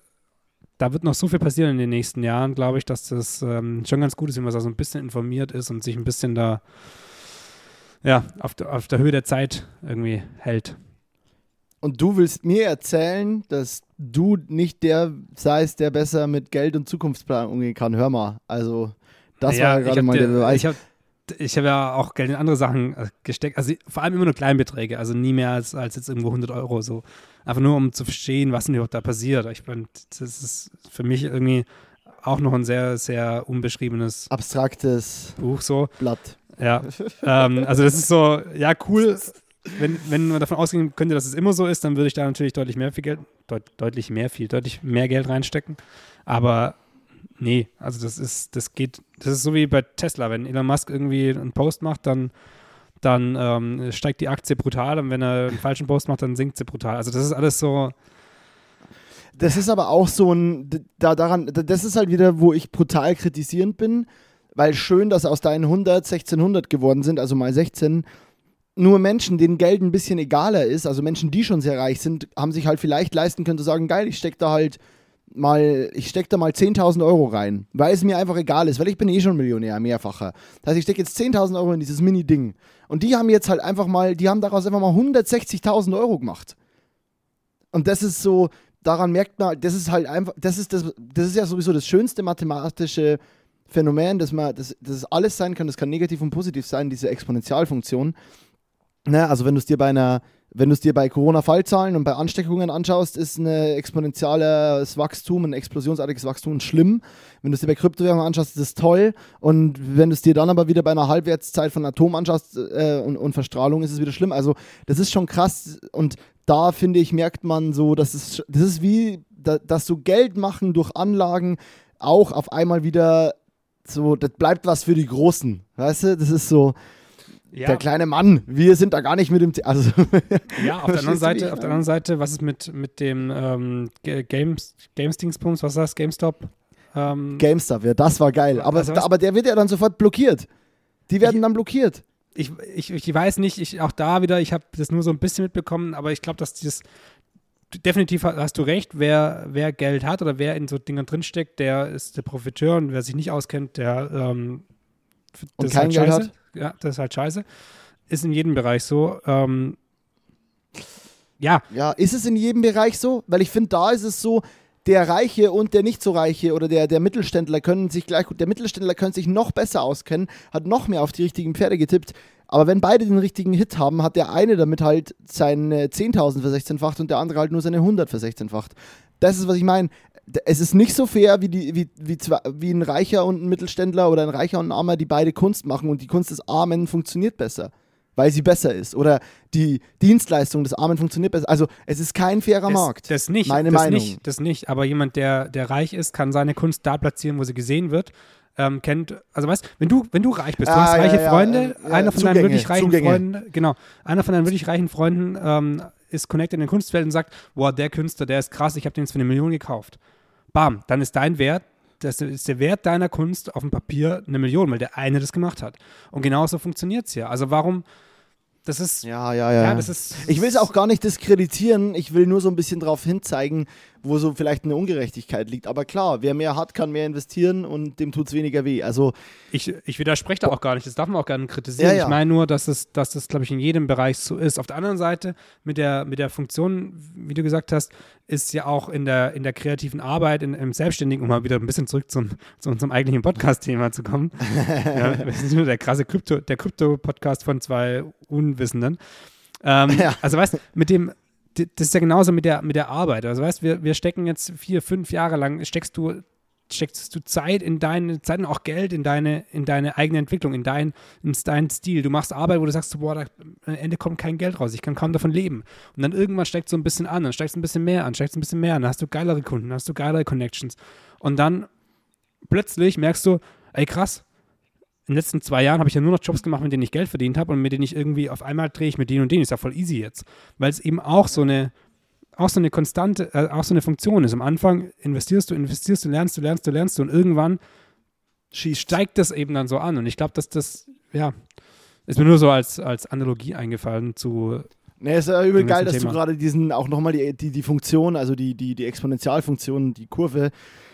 da wird noch so viel passieren in den nächsten Jahren, glaube ich, dass das ähm, schon ganz gut ist, wenn man da so ein bisschen informiert ist und sich ein bisschen da ja, auf, der, auf der Höhe der Zeit irgendwie hält.
Und du willst mir erzählen, dass du nicht der seist, der besser mit Geld und Zukunftsplan umgehen kann. Hör mal. Also, das ja, war gerade mal der Beweis.
Ich habe ich hab ja auch Geld in andere Sachen äh, gesteckt. Also vor allem immer nur Kleinbeträge, also nie mehr als, als jetzt irgendwo 100 Euro. So. Einfach nur, um zu verstehen, was denn überhaupt da passiert. Ich bin, das ist für mich irgendwie auch noch ein sehr, sehr unbeschriebenes
abstraktes
Buch so.
Blatt.
Ja. ähm, also das ist so, ja, cool. Wenn, wenn man davon ausgehen könnte, dass es immer so ist, dann würde ich da natürlich deutlich mehr viel Geld, deut, deutlich mehr viel, deutlich mehr Geld reinstecken. Aber nee, also das ist, das geht, das ist so wie bei Tesla. Wenn Elon Musk irgendwie einen Post macht, dann, dann ähm, steigt die Aktie brutal und wenn er einen falschen Post macht, dann sinkt sie brutal. Also das ist alles so.
Das ist aber auch so ein, da daran, das ist halt wieder, wo ich brutal kritisierend bin weil schön, dass aus deinen 100 1600 geworden sind, also mal 16. Nur Menschen, denen Geld ein bisschen egaler ist, also Menschen, die schon sehr reich sind, haben sich halt vielleicht leisten können zu sagen, geil, ich stecke da halt mal, ich stecke da mal 10.000 Euro rein, weil es mir einfach egal ist, weil ich bin eh schon Millionär, mehrfacher. Das heißt, ich stecke jetzt 10.000 Euro in dieses Mini-Ding. Und die haben jetzt halt einfach mal, die haben daraus einfach mal 160.000 Euro gemacht. Und das ist so, daran merkt man, das ist halt einfach, das ist das, das ist ja sowieso das schönste mathematische Phänomen, dass man, dass, dass es alles sein kann, das kann negativ und positiv sein, diese Exponentialfunktion. Ne, also wenn du es dir bei einer, wenn du es dir bei Corona-Fallzahlen und bei Ansteckungen anschaust, ist ein exponentielles Wachstum, ein explosionsartiges Wachstum schlimm. Wenn du es dir bei Kryptowährungen anschaust, ist es toll. Und wenn du es dir dann aber wieder bei einer Halbwertszeit von Atom anschaust äh, und, und Verstrahlung, ist es wieder schlimm. Also das ist schon krass. Und da finde ich, merkt man so, dass es, das ist wie, da, dass so Geld machen durch Anlagen auch auf einmal wieder so, das bleibt was für die Großen. Weißt du, das ist so.
Ja.
Der kleine Mann, wir sind da gar nicht mit dem. The also, [LAUGHS]
Ja, auf der anderen Seite, auf der anderen Seite, was ist mit, mit dem ähm, Games, Games Dingsbums, was ist das? GameStop? Ähm,
GameStop, ja, das war geil. Aber,
Also
aber der wird ja dann sofort blockiert. Die werden
Ich-
dann blockiert.
ich, ich, ich weiß nicht, ich, auch da wieder, ich habe das nur so ein bisschen mitbekommen, aber ich glaube, dass dieses definitiv ha- hast du recht, wer, wer Geld hat oder wer in so Dingen drinsteckt, der ist der Profiteur und wer sich nicht auskennt, der ähm, das
Und
ist
kein
halt
Geld
scheiße.
hat?
Ja, das ist halt scheiße. Ist in jedem Bereich so. Ähm, ja,
Ja, ist es in jedem Bereich so? Weil ich finde, da ist es so, der Reiche und der nicht so Reiche oder der, der Mittelständler können sich gleich, der Mittelständler könnte sich noch besser auskennen, hat noch mehr auf die richtigen Pferde getippt. Aber wenn beide den richtigen Hit haben, hat der eine damit halt seine 10.000 versechzehnfacht und der andere halt nur seine 100 versechzehnfacht. Das ist, was ich meine. Es ist nicht so fair, wie, die, wie, wie, zwei, wie ein Reicher und ein Mittelständler oder ein Reicher und ein Armer, die beide Kunst machen und die Kunst des Armen funktioniert besser, weil sie besser ist. Oder die Dienstleistung des Armen funktioniert besser. Also es ist kein fairer
das,
Markt.
das nicht.
Meine
das
Meinung.
Nicht, das nicht. Aber jemand, der, der reich ist, kann seine Kunst da platzieren, wo sie gesehen wird. Ähm, kennt, also weißt wenn du, wenn du reich bist, du
Ah,
hast
ja,
reiche
ja,
Freunde,
ja,
einer von deinen
Zugänge,
wirklich reichen
Zugänge.
Freunden, genau, einer von deinen wirklich reichen Freunden ähm, ist connected in den Kunstwelt und sagt, boah, der Künstler, der ist krass, ich habe den jetzt für eine Million gekauft. Bam, dann ist dein Wert, das ist der Wert deiner Kunst auf dem Papier eine Million, weil der eine das gemacht hat. Und genauso funktioniert es ja. Also warum, das ist,
Ja, ja, ja.
ja, das ist.
ich will es auch gar nicht diskreditieren, ich will nur so ein bisschen darauf hinzeigen, wo so vielleicht eine Ungerechtigkeit liegt. Aber klar, wer mehr hat, kann mehr investieren und dem tut es weniger weh. Also
Ich, ich widerspreche da auch gar nicht, das darf man auch gerne kritisieren.
Ja, ja.
Ich meine nur, dass es, dass das, glaube ich, in jedem Bereich so ist. Auf der anderen Seite, mit der, mit der Funktion, wie du gesagt hast, ist ja auch in der, in der kreativen Arbeit, in, im Selbstständigen, um mal wieder ein bisschen zurück zum, zu unserem eigentlichen Podcast-Thema zu kommen. [LAUGHS] ja, wir sind nur der krasse Krypto, der Krypto-Podcast von zwei Unwissenden. Ähm,
Ja.
Also weißt du, mit dem, das ist ja genauso mit der, mit der Arbeit. Also weißt wir, wir stecken jetzt vier, fünf Jahre lang, steckst du steckst du Zeit in deine Zeit und auch Geld in deine in deine eigene Entwicklung, in dein in deinen Stil. Du machst Arbeit, wo du sagst, boah, da, am Ende kommt kein Geld raus, ich kann kaum davon leben. Und dann irgendwann steigt so ein bisschen an, dann steigst du ein bisschen mehr an, steigst ein bisschen mehr an, dann hast du geilere Kunden, dann hast du geilere Connections. Und dann plötzlich merkst du, ey krass, in den letzten zwei Jahren habe ich ja nur noch Jobs gemacht, mit denen ich Geld verdient habe und mit denen ich irgendwie auf einmal drehe ich mit denen und denen. Ist ja voll easy jetzt. Weil es eben auch so eine, auch so eine konstante, äh, auch so eine Funktion ist. Am Anfang investierst du, investierst du, lernst du, lernst du, lernst du und irgendwann steigt das eben dann so an. Und ich glaube, dass das, ja, ist mir nur so als, als Analogie eingefallen zu,
Ne, ist ja übel geil, dass du
Thema.
gerade diesen, auch nochmal die, die, die Funktion, also die, die, die Exponentialfunktion, die Kurve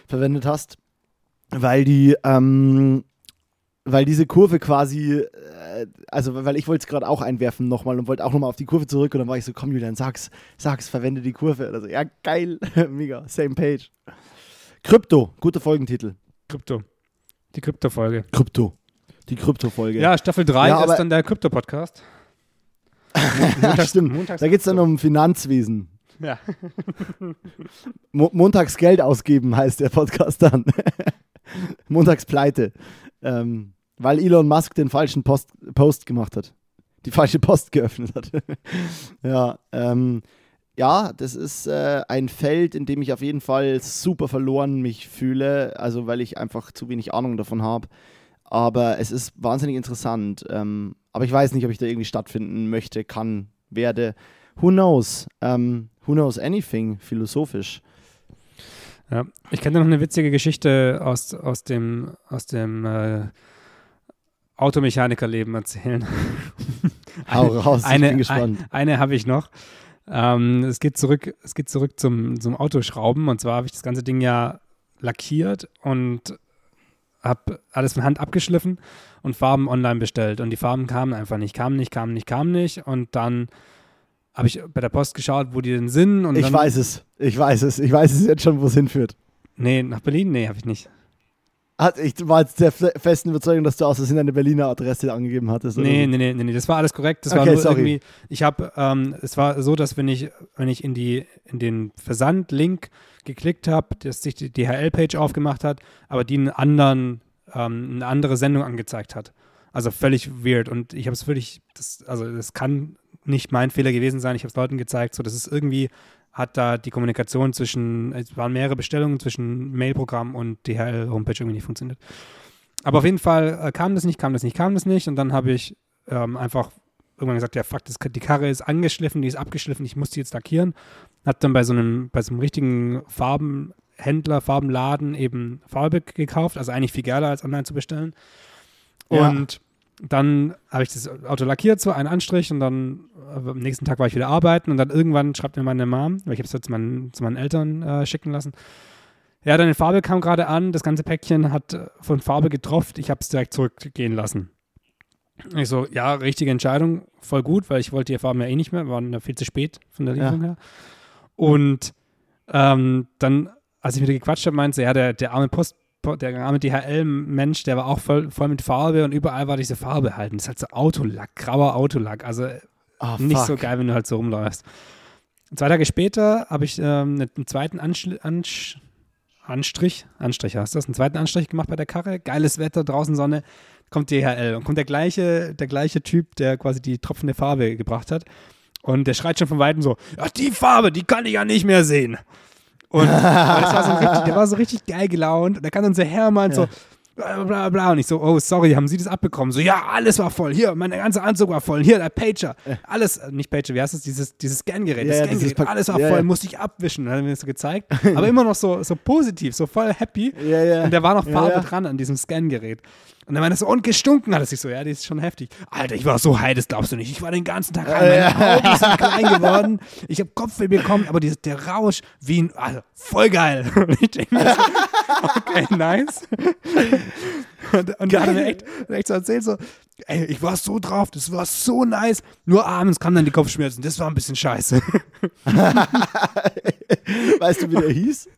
verwendet hast, weil die, ähm, weil diese Kurve quasi, äh, also weil ich wollte es gerade auch einwerfen nochmal und wollte auch nochmal auf die Kurve zurück und dann war ich so, komm Julian, sag's, sag's, verwende die Kurve. Also, ja, geil, [LAUGHS] mega, same page. Krypto, guter Folgentitel.
Krypto. Die Krypto-Folge.
Krypto. Die Krypto-Folge.
Ja, Staffel 3
Ja,
ist dann der Krypto-Podcast. [LAUGHS]
ja, stimmt.
montags-
Da geht es dann um Finanzwesen.
Ja.
Mo Montags Geld ausgeben heißt der Podcast dann. [LAUGHS] Montags Pleite. Ähm, weil Elon Musk den falschen Post, Post gemacht hat. Die falsche Post geöffnet hat. [LAUGHS] ja, ähm, ja, das ist äh, ein Feld, in dem ich auf jeden Fall super verloren mich fühle. Also, weil ich einfach zu wenig Ahnung davon habe. Aber es ist wahnsinnig interessant. Ähm, aber ich weiß nicht, ob ich da irgendwie stattfinden möchte, kann, werde. Who knows? Ähm, who knows anything? Philosophisch.
Ja, ich dir noch eine witzige Geschichte aus, aus dem, aus dem äh, Automechanikerleben erzählen. [LAUGHS]
Hau raus,
eine,
ich bin gespannt.
Ein, eine habe ich noch. Ähm, es geht zurück, es geht zurück zum, zum Autoschrauben und zwar habe ich das ganze Ding ja lackiert und habe alles von Hand abgeschliffen und Farben online bestellt und die Farben kamen einfach nicht, kamen nicht, kamen nicht, kamen nicht und dann habe ich bei der Post geschaut, wo die denn sind und
Ich weiß es. Ich weiß es. Ich weiß es jetzt schon, wo es hinführt.
Nee, nach Berlin? Nee, habe ich nicht.
Hat, ich war jetzt der fe- festen Überzeugung, dass du aus Versehen eine Berliner Adresse angegeben hattest. oder
Nee, nee, nee, nee, das war alles korrekt. Das war
Okay,
nur
sorry.
irgendwie, ich habe, ähm, es war so, dass wenn ich, wenn ich in die, in den Versandlink geklickt habe, dass sich die DHL-Page aufgemacht hat, aber die einen anderen, ähm, eine andere Sendung angezeigt hat. Also völlig weird. Und ich habe es völlig, das, also das kann nicht mein Fehler gewesen sein. Ich habe es Leuten gezeigt, so dass es irgendwie hat da die Kommunikation zwischen, es waren mehrere Bestellungen zwischen Mailprogramm und DHL-Homepage irgendwie nicht funktioniert. Aber auf jeden Fall äh, kam das nicht, kam das nicht, kam das nicht. Und dann habe ich ähm, einfach irgendwann gesagt, ja, fuck, das, die Karre ist angeschliffen, die ist abgeschliffen, ich muss die jetzt lackieren. Hab dann bei so einem, bei so einem richtigen Farbenhändler, Farbenladen eben Farbe gekauft, also eigentlich viel geiler als online zu bestellen.
Ja.
Dann habe ich das Auto lackiert, so einen Anstrich und dann äh, am nächsten Tag war ich wieder arbeiten und dann irgendwann schreibt mir meine Mom, weil ich habe es jetzt meinen, zu meinen Eltern äh, schicken lassen. Ja, deine Farbe kam gerade an, das ganze Päckchen hat äh, von Farbe getropft, ich habe es direkt zurückgehen lassen. Ich so, ja, richtige Entscheidung, voll gut, weil ich wollte die Farben ja eh nicht mehr, waren ja viel zu spät von der Lieferung her. Und ähm, dann, als ich mit ihr gequatscht habe, meinte sie, ja, der, der arme Post, der arme DHL-Mensch, der war auch voll, voll mit Farbe und überall war diese Farbe halt. Und das ist halt so Autolack, grauer Autolack. Also
Ah,
nicht
fuck.
so geil, wenn du halt so rumläufst. Zwei Tage später habe ich ähm, einen zweiten Anschl Ansch Anstrich, Anstrich heißt das, einen zweiten Anstrich gemacht bei der Karre. Geiles Wetter, draußen Sonne, kommt DHL und kommt der gleiche, der gleiche Typ, der quasi die tropfende Farbe gebracht hat. Und der schreit schon von Weitem so, ja, die Farbe, die kann ich ja nicht mehr sehen. [LAUGHS] Und das war so richtig, der war so richtig geil gelaunt und da kam dann so Hermann so, bla bla bla. Und ich so, oh, sorry, haben Sie das abbekommen? So, ja, alles war voll. Hier, mein ganzer Anzug war voll. Hier, der Pager. Alles, äh, nicht Pager, wie heißt es? Dieses, dieses Scangerät.
Ja,
das
ja, dieses
Scangerät, alles war
ja,
voll.
ja.
Musste ich abwischen. Dann hat er mir das so gezeigt. [LAUGHS] Aber immer noch so, so positiv, so voll happy.
Ja, ja.
Und da war noch
Ja,
Farbe
ja.
dran an diesem Scangerät. Und dann meinte er so, und gestunken hat es sich so, ja, die ist schon heftig. Alter, ich war so high, das glaubst du nicht. Ich war den ganzen Tag high, meine Augen sind klein geworden. Ich habe Kopfweh bekommen, aber dieses, der Rausch, wie ein, also, voll geil. [LAUGHS] Und ich denke mir so, okay, nice. Und, und dann hat er mir echt, hat echt so erzählt, so, ey, ich war so drauf, das war so nice. Nur abends kamen dann die Kopfschmerzen, das war ein bisschen scheiße. [LAUGHS]
Weißt du, wie der hieß?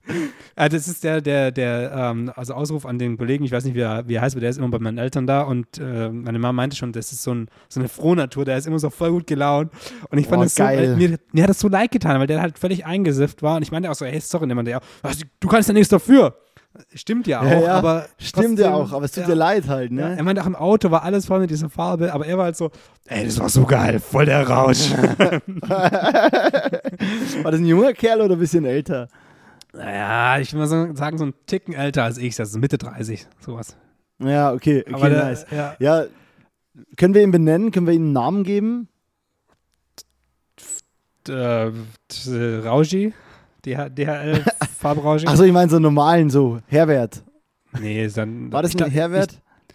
Ja, das ist der, der, der, ähm, also Ausruf an den Kollegen, ich weiß nicht, wie er, wie er heißt, aber der ist immer bei meinen Eltern da und äh, meine Mama meinte schon, das ist so, ein, so eine Frohnatur, der ist immer so voll gut gelaunt. Und ich fand
Oh,
das so,
geil.
äh, mir, mir hat das so leid getan, weil der halt völlig eingesifft war und ich meinte auch so, hey, sorry, niemand, der, was, du kannst ja nichts dafür. Stimmt ja auch,
Ja, ja.
aber.
Stimmt ja
trotzdem,
auch, aber es tut
ja.
dir leid halt,
Ja,
ne?
er meinte auch im Auto war alles voll mit dieser Farbe, aber er war halt so, ey, das war so geil, voll der Rausch. [LAUGHS] [LAUGHS]
War das ein junger Kerl oder ein bisschen älter?
naja, ich würde mal sagen, so ein Ticken älter als ich, also Mitte 30, sowas.
Ja, okay, okay,
aber der,
nice.
ja,
Ja, können wir ihn benennen? Können wir ihm einen Namen geben?
äh, t- Rauji, DH, DHL [LAUGHS] Farbrauji.
Achso, ich meine so einen normalen, so Herbert.
nee, dann,
War das
glaub-
Herbert?
Ich,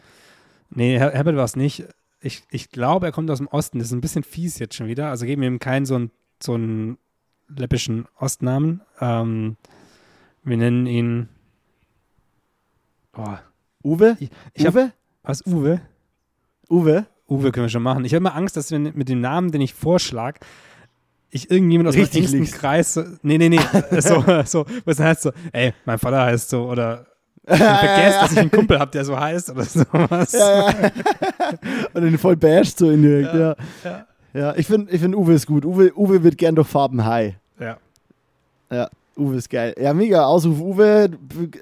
nee, Her Herbert war es nicht. Ich, ich glaube, er kommt aus dem Osten. Das ist ein bisschen fies jetzt schon wieder. Also geben wir ihm keinen so einen so einen läppischen Ostnamen. Ähm, wir nennen ihn. Oh,
Uwe?
ich, ich habe
Uwe?
was Uwe.
Uwe?
Uwe können wir schon machen. Ich habe immer Angst, dass wir mit dem Namen, den ich vorschlag, ich irgendjemand aus
Richtig
meinem engsten. Kreis. so- Nee, nee, nee. [LAUGHS] so, so, was heißt so, ey, mein Vater heißt so oder ich [LAUGHS] vergesse, dass ich einen Kumpel habe, der so heißt oder sowas.
Ja, ja. [LAUGHS] Und den voll basht so indirekt, ja.
Ja.
Ja, ich finde ich find Uwe ist gut. Uwe, Uwe wird gern durch Farben high.
ja.
Ja, Uwe ist geil. Ja, mega. Ausruf Uwe.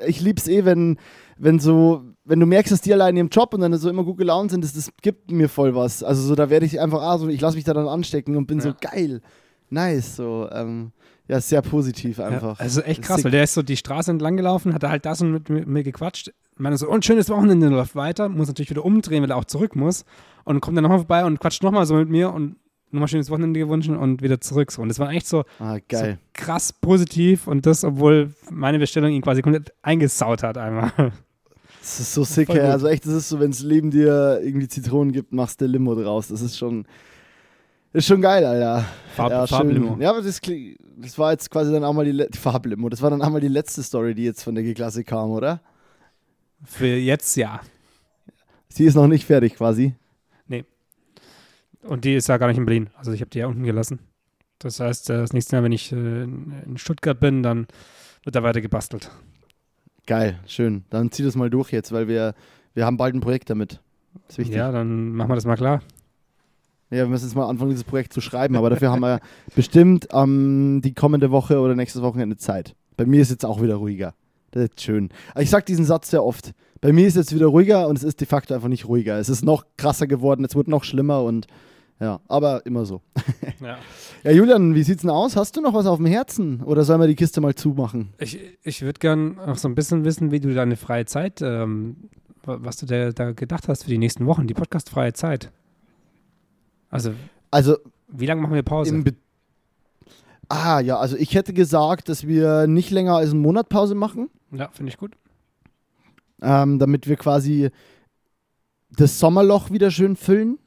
Ich lieb's eh, wenn, wenn so, wenn du merkst, dass die allein in ihrem Job und dann so immer gut gelaunt sind, das, das gibt mir voll was. Also so, da werde ich einfach, ah, so, ich lasse mich da dann anstecken und bin
Ja.
so geil. Nice. So, ähm, ja, sehr positiv einfach.
Ja, also echt krass, weil der ist so die Straße entlang gelaufen, hat halt das und mit, mit mir gequatscht. Meine so, und schönes Wochenende läuft weiter, muss natürlich wieder umdrehen, weil er auch zurück muss. Und kommt dann nochmal vorbei und quatscht nochmal so mit mir und nochmal schönes Wochenende gewünscht und wieder zurück. So. Und das war echt so,
Ah,
so krass positiv und das, obwohl meine Bestellung ihn quasi komplett eingesaut hat einmal.
Das ist so sick, ey. Also echt, das ist so, wenn das Leben dir irgendwie Zitronen gibt, machst du Limo draus. Das ist schon, ist schon geil, Alter.
Farb,
ja, schön.
Farblimo.
Ja, aber das, das war jetzt quasi dann auch mal die, Le- Farblimo. Das war dann auch mal die letzte Story, die jetzt von der G-Klasse kam, oder?
Für jetzt ja.
Sie ist noch nicht fertig quasi.
Und die ist ja gar nicht in Berlin. Also ich habe die ja unten gelassen. Das heißt, äh, das nächste Mal, wenn ich äh, in Stuttgart bin, dann wird da weiter gebastelt.
Geil, schön. Dann zieh das mal durch jetzt, weil wir, wir haben bald ein Projekt damit. Ist wichtig.
Ja, dann machen wir das mal klar.
Ja, wir müssen jetzt mal anfangen, dieses Projekt zu schreiben, aber dafür haben wir [LAUGHS] bestimmt ähm, die kommende Woche oder nächstes Wochenende Zeit. Bei mir ist jetzt auch wieder ruhiger. Das ist schön. Ich sage diesen Satz sehr oft. Bei mir ist jetzt wieder ruhiger und es ist de facto einfach nicht ruhiger. Es ist noch krasser geworden, es wird noch schlimmer und ja, aber immer so. [LAUGHS]
Ja.
Ja, Julian, wie sieht's denn aus? Hast du noch was auf dem Herzen oder sollen wir die Kiste mal zumachen?
Ich, ich würde gern auch so ein bisschen wissen, wie du deine freie Zeit, ähm, wa- was du da, da gedacht hast für die nächsten Wochen, die podcastfreie Zeit. Also,
Also
wie lange machen wir Pause?
Ah, ja, also ich hätte gesagt, dass wir nicht länger als einen Monat Pause machen,
ja, finde ich gut.
ähm, damit wir quasi das Sommerloch wieder schön füllen.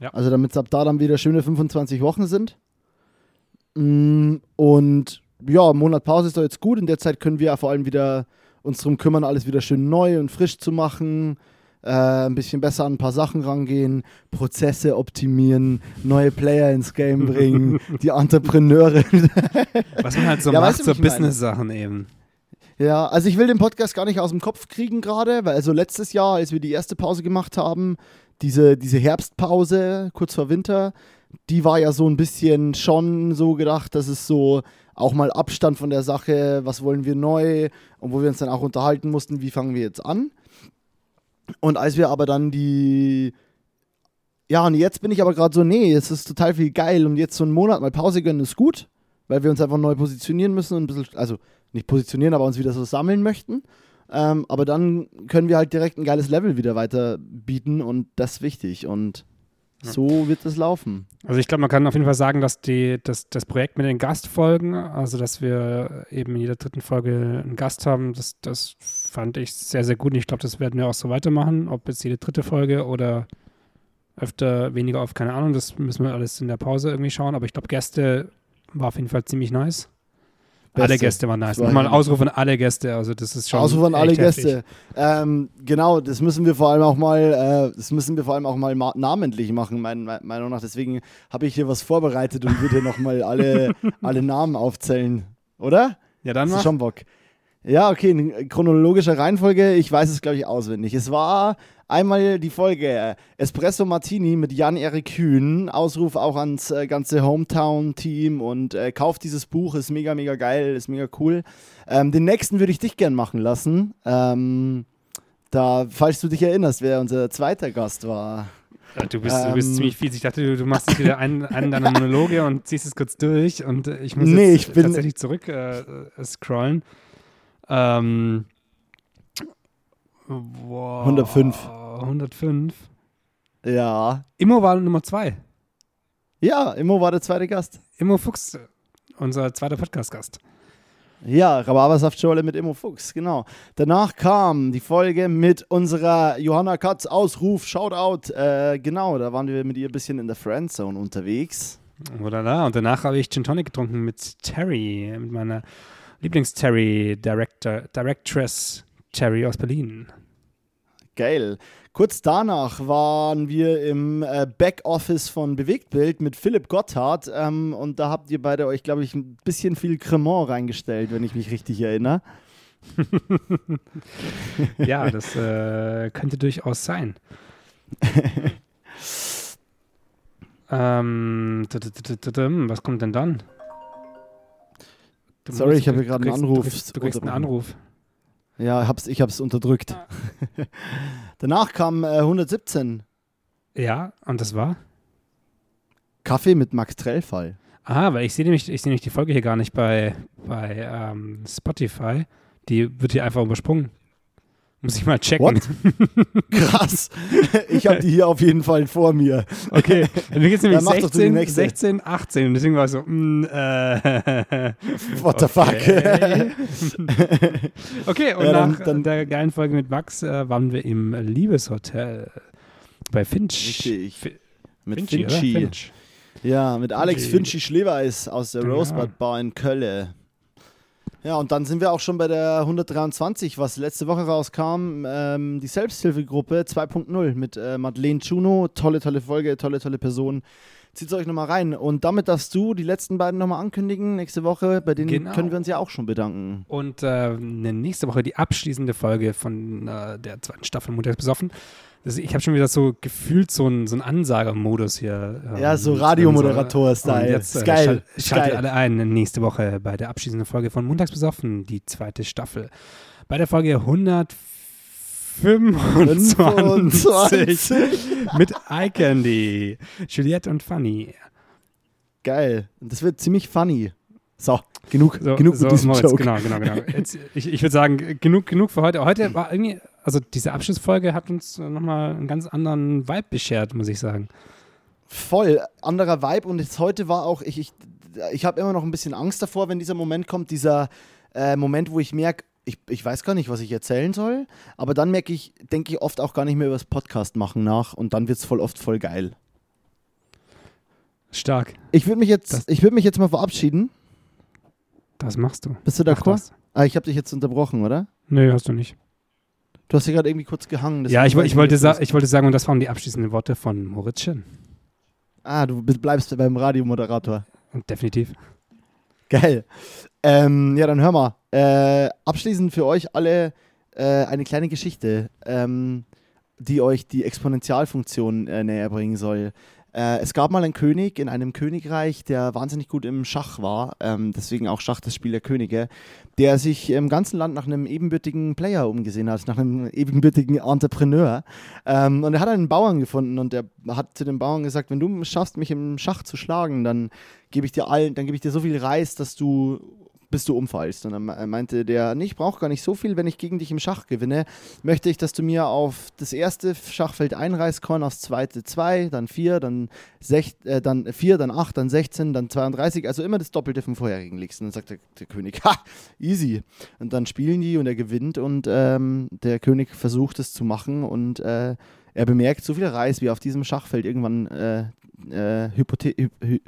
Ja.
Also damit es ab da dann wieder schöne 25 Wochen sind. Mm, Und ja, ein Monat Pause ist doch jetzt gut. In der Zeit können wir ja vor allem wieder uns darum kümmern, alles wieder schön neu und frisch zu machen. Äh, ein bisschen besser an ein paar Sachen rangehen, Prozesse optimieren, neue Player ins Game [LAUGHS] bringen, die Entrepreneure. [LAUGHS]
Was man halt so
Ja,
macht,
weißt du,
so? Business-Sachen eben.
Ja, also ich will den Podcast gar nicht aus dem Kopf kriegen gerade, weil also letztes Jahr, als wir die erste Pause gemacht haben, diese, diese Herbstpause kurz vor Winter, die war ja so ein bisschen schon so gedacht, dass es so auch mal Abstand von der Sache, was wollen wir neu und wo wir uns dann auch unterhalten mussten, wie fangen wir jetzt an. Und als wir aber dann die ja, und jetzt bin ich aber gerade so, nee, es ist total viel geil und jetzt so einen Monat mal Pause gönnen ist gut, weil wir uns einfach neu positionieren müssen und ein bisschen, also nicht positionieren, aber uns wieder so sammeln möchten. Ähm, aber dann können wir halt direkt ein geiles Level wieder weiter bieten und das ist wichtig und so wird es laufen.
Also ich glaube, man kann auf jeden Fall sagen, dass die, dass das Projekt mit den Gastfolgen, also dass wir eben in jeder dritten Folge einen Gast haben, das, das fand ich sehr, sehr gut. Und ich glaube, das werden wir auch so weitermachen. Ob jetzt jede dritte Folge oder öfter, weniger oft, keine Ahnung. Das müssen wir alles in der Pause irgendwie schauen. Aber ich glaube, Gäste war auf jeden Fall ziemlich nice. Alle
Beste.
Gäste waren nice. Nochmal ein. Ausruf an alle Gäste. Also das ist schon
Ausruf an alle. Gäste. Ähm, genau, das müssen wir vor allem auch mal, äh, das müssen wir vor allem auch mal ma namentlich machen, mein, mein, Meinung nach. Deswegen habe ich hier was vorbereitet und würde nochmal alle, [LAUGHS] alle Namen aufzählen. Oder?
Ja, dann mach.
schon Bock? Ja, okay, in chronologischer Reihenfolge, ich weiß es, glaube ich, auswendig. Es war einmal die Folge äh, Espresso Martini mit Jan-Erik Kühn. Ausruf auch ans äh, ganze Hometown-Team und äh, kauft dieses Buch, ist mega, mega geil, ist mega cool. Ähm, den nächsten würde ich dich gern machen lassen. Ähm, da, falls du dich erinnerst, wer unser zweiter Gast war.
Ja, Du bist, du bist
Ähm.
ziemlich fies. Ich dachte, du, du machst jetzt wieder einen, einen deiner [LAUGHS] Monologe und ziehst es kurz durch. Und äh, ich muss
Nee,
jetzt tatsächlich zurück äh, äh, scrollen. Ähm, wow,
105.
105.
Ja.
Immo war Nummer zwei.
Ja, Immo war der zweite Gast.
Immo Fuchs, unser zweiter Podcast-Gast.
Ja, Rhabarbersaftschorle mit Immo Fuchs, genau. Danach kam die Folge mit unserer Johanna Katz, Ausruf, Shoutout. Äh, genau, da waren wir mit ihr ein bisschen in der Friendzone unterwegs.
Oder da. Und danach habe ich Gin Tonic getrunken mit Terry, mit meiner Lieblings-Terry-Director, Directress Terry aus Berlin.
Geil. Kurz danach waren wir im äh, Backoffice von Bewegtbild mit Philipp Gotthard ähm, und da habt ihr beide euch, glaube ich, ein bisschen viel Cremant reingestellt, wenn ich mich richtig erinnere. [LAUGHS]
Ja, das äh, könnte durchaus sein. [LAUGHS] ähm, was kommt denn dann? Du
Sorry,
musst-
ich habe gerade einen Anruf
Du kriegst, du kriegst einen. Anruf.
Ja, hab's, ich habe es unterdrückt. [LAUGHS] danach kam äh, 117
Ja, und das war?
Kaffee mit Max Trellfall.
Aha, weil ich sehe nämlich, ich sehe nämlich die Folge hier gar nicht bei, bei ähm, Spotify. Die wird hier einfach übersprungen. Muss ich mal checken.
What? [LAUGHS] Krass. Ich habe die hier auf jeden Fall vor mir.
Okay, mir geht es nämlich
Dann mach doch du die
16,
nächste.
16, 18 und deswegen war ich so, mm, äh, [LAUGHS]
What the fuck?
okay. [LAUGHS] okay, und
Ja, dann-
nach
dann-
der geilen Folge mit Max äh, waren wir im Liebeshotel bei Finch.
Richtig.
Fi-
Mit
Finchi?
Finchi.
Finch.
Ja, mit Alex
Finchi.
Finchi Schleweis aus der
Genau.
Rosebud Bar in Kölle. Ja, und dann sind wir auch schon bei der 123, was letzte Woche rauskam. Ähm, die Selbsthilfegruppe 2.0 mit äh, Madeleine Chuno. Tolle, tolle Folge, tolle, tolle Person. Zieht euch nochmal rein. Und damit darfst du die letzten beiden nochmal ankündigen. Nächste Woche, bei denen
Genau.
können wir uns ja auch schon bedanken.
Und äh, nächste Woche die abschließende Folge von äh, der zweiten Staffel Montags besoffen. Ich habe schon wieder so gefühlt so einen so Ansagermodus hier. ähm,
Ja, so Radiomoderator-Style.
Jetzt
Ist
äh,
geil.
schal-
Ist
schaltet alle ein nächste Woche bei der abschließenden Folge von Montags besoffen, die zweite Staffel. Bei der Folge 125 [LAUGHS] mit Eye Candy, Juliette und Fanny.
Geil. Das wird ziemlich funny. So, genug,
So,
genug
so,
mit diesem
Moritz,
Joke.
Genau, genau, genau. Jetzt, ich ich würde sagen, genug, genug für heute. Heute war irgendwie, also diese Abschlussfolge hat uns nochmal einen ganz anderen Vibe beschert, muss ich sagen.
Voll, anderer Vibe und jetzt heute war auch, ich, ich, ich habe immer noch ein bisschen Angst davor, wenn dieser Moment kommt, dieser äh, Moment, wo ich merke, ich, ich weiß gar nicht, was ich erzählen soll, aber dann merke ich, denke ich oft auch gar nicht mehr über das Podcast machen nach und dann wird es voll oft voll geil.
Stark.
Ich würde mich, jetzt- ich würd mich jetzt mal verabschieden.
Das machst du.
Bist du d'accord? Ah, ich habe dich jetzt unterbrochen, oder?
Nö, hast du nicht.
Du hast hier gerade irgendwie kurz gehangen.
ja, ich, ich, wollte sa ich wollte sagen, und das waren die abschließenden Worte von Moritzchen.
Ah, du bleibst beim Radiomoderator.
Und definitiv.
Geil. Ähm, ja, dann hör mal. Äh, abschließend für euch alle äh, eine kleine Geschichte, ähm, die euch die Exponentialfunktion äh, näher bringen soll. Äh, es gab mal einen König in einem Königreich, der wahnsinnig gut im Schach war, ähm, deswegen auch Schach das Spiel der Könige, der sich im ganzen Land nach einem ebenbürtigen Player umgesehen hat, nach einem ebenbürtigen Entrepreneur. Ähm, und er hat einen Bauern gefunden und er hat zu dem Bauern gesagt, wenn du es schaffst, mich im Schach zu schlagen, dann gebe ich dir dann gebe ich dir so viel Reis, dass du bis du umfallst. Und dann me- meinte der, nee, ich brauche gar nicht so viel, wenn ich gegen dich im Schach gewinne, möchte ich, dass du mir auf das erste Schachfeld ein Reiskorn, aufs zweite zwei, dann vier, dann, sech, äh, dann vier, dann acht, dann 16, dann 32, also immer das Doppelte vom vorherigen legst. Und dann sagt der, der König, ha, easy. Und dann spielen die und er gewinnt und ähm, der König versucht es zu machen und äh, er bemerkt, so viel Reis, wie auf diesem Schachfeld irgendwann äh, äh, hypothe- hy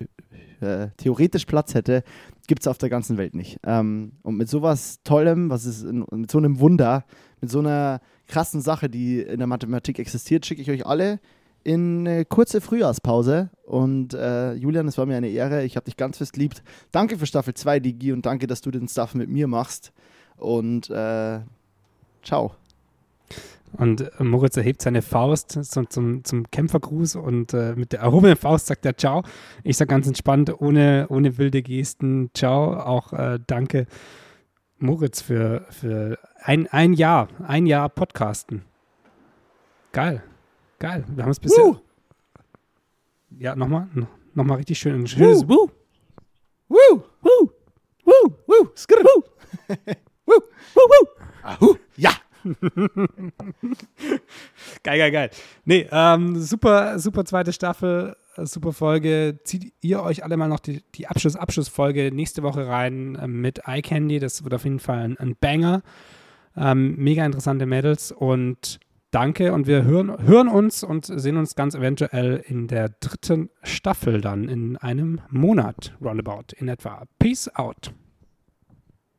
äh, theoretisch Platz hätte, gibt es auf der ganzen Welt nicht. Ähm, und mit sowas Tollem, was ist mit so einem Wunder, mit so einer krassen Sache, die in der Mathematik existiert, schicke ich euch alle in eine kurze Frühjahrspause. Und äh, Julian, es war mir eine Ehre. Ich habe dich ganz fest liebt. Danke für Staffel 2, Digi, und danke, dass du den Stuff mit mir machst. Und äh, ciao.
Und äh, Moritz erhebt seine Faust zum, zum, zum Kämpfergruß und äh, mit der erhobenen Faust sagt er Ciao. Ich sage ganz entspannt, ohne, ohne wilde Gesten Ciao. Auch äh, danke Moritz für, für ein, ein Jahr, ein Jahr Podcasten. Geil, geil. Wir haben es bisher.
Woo!
Ja, nochmal, nochmal richtig schön. Ein schönes Woo.
Woo! Woo! Woo! Woo! Skrr! Woo! Woo! Woo! Woo! Ahu! Ja! [LAUGHS]
Geil, geil, geil. Nee, ähm, super, super zweite Staffel, äh, super Folge. Zieht ihr euch alle mal noch die, die Abschluss, Abschlussfolge nächste Woche rein ähm, mit Eye Candy. Das wird auf jeden Fall ein, ein Banger. Ähm, mega interessante Mädels und danke. Und wir hören, hören uns und sehen uns ganz eventuell in der dritten Staffel dann in einem Monat roundabout in etwa. Peace out.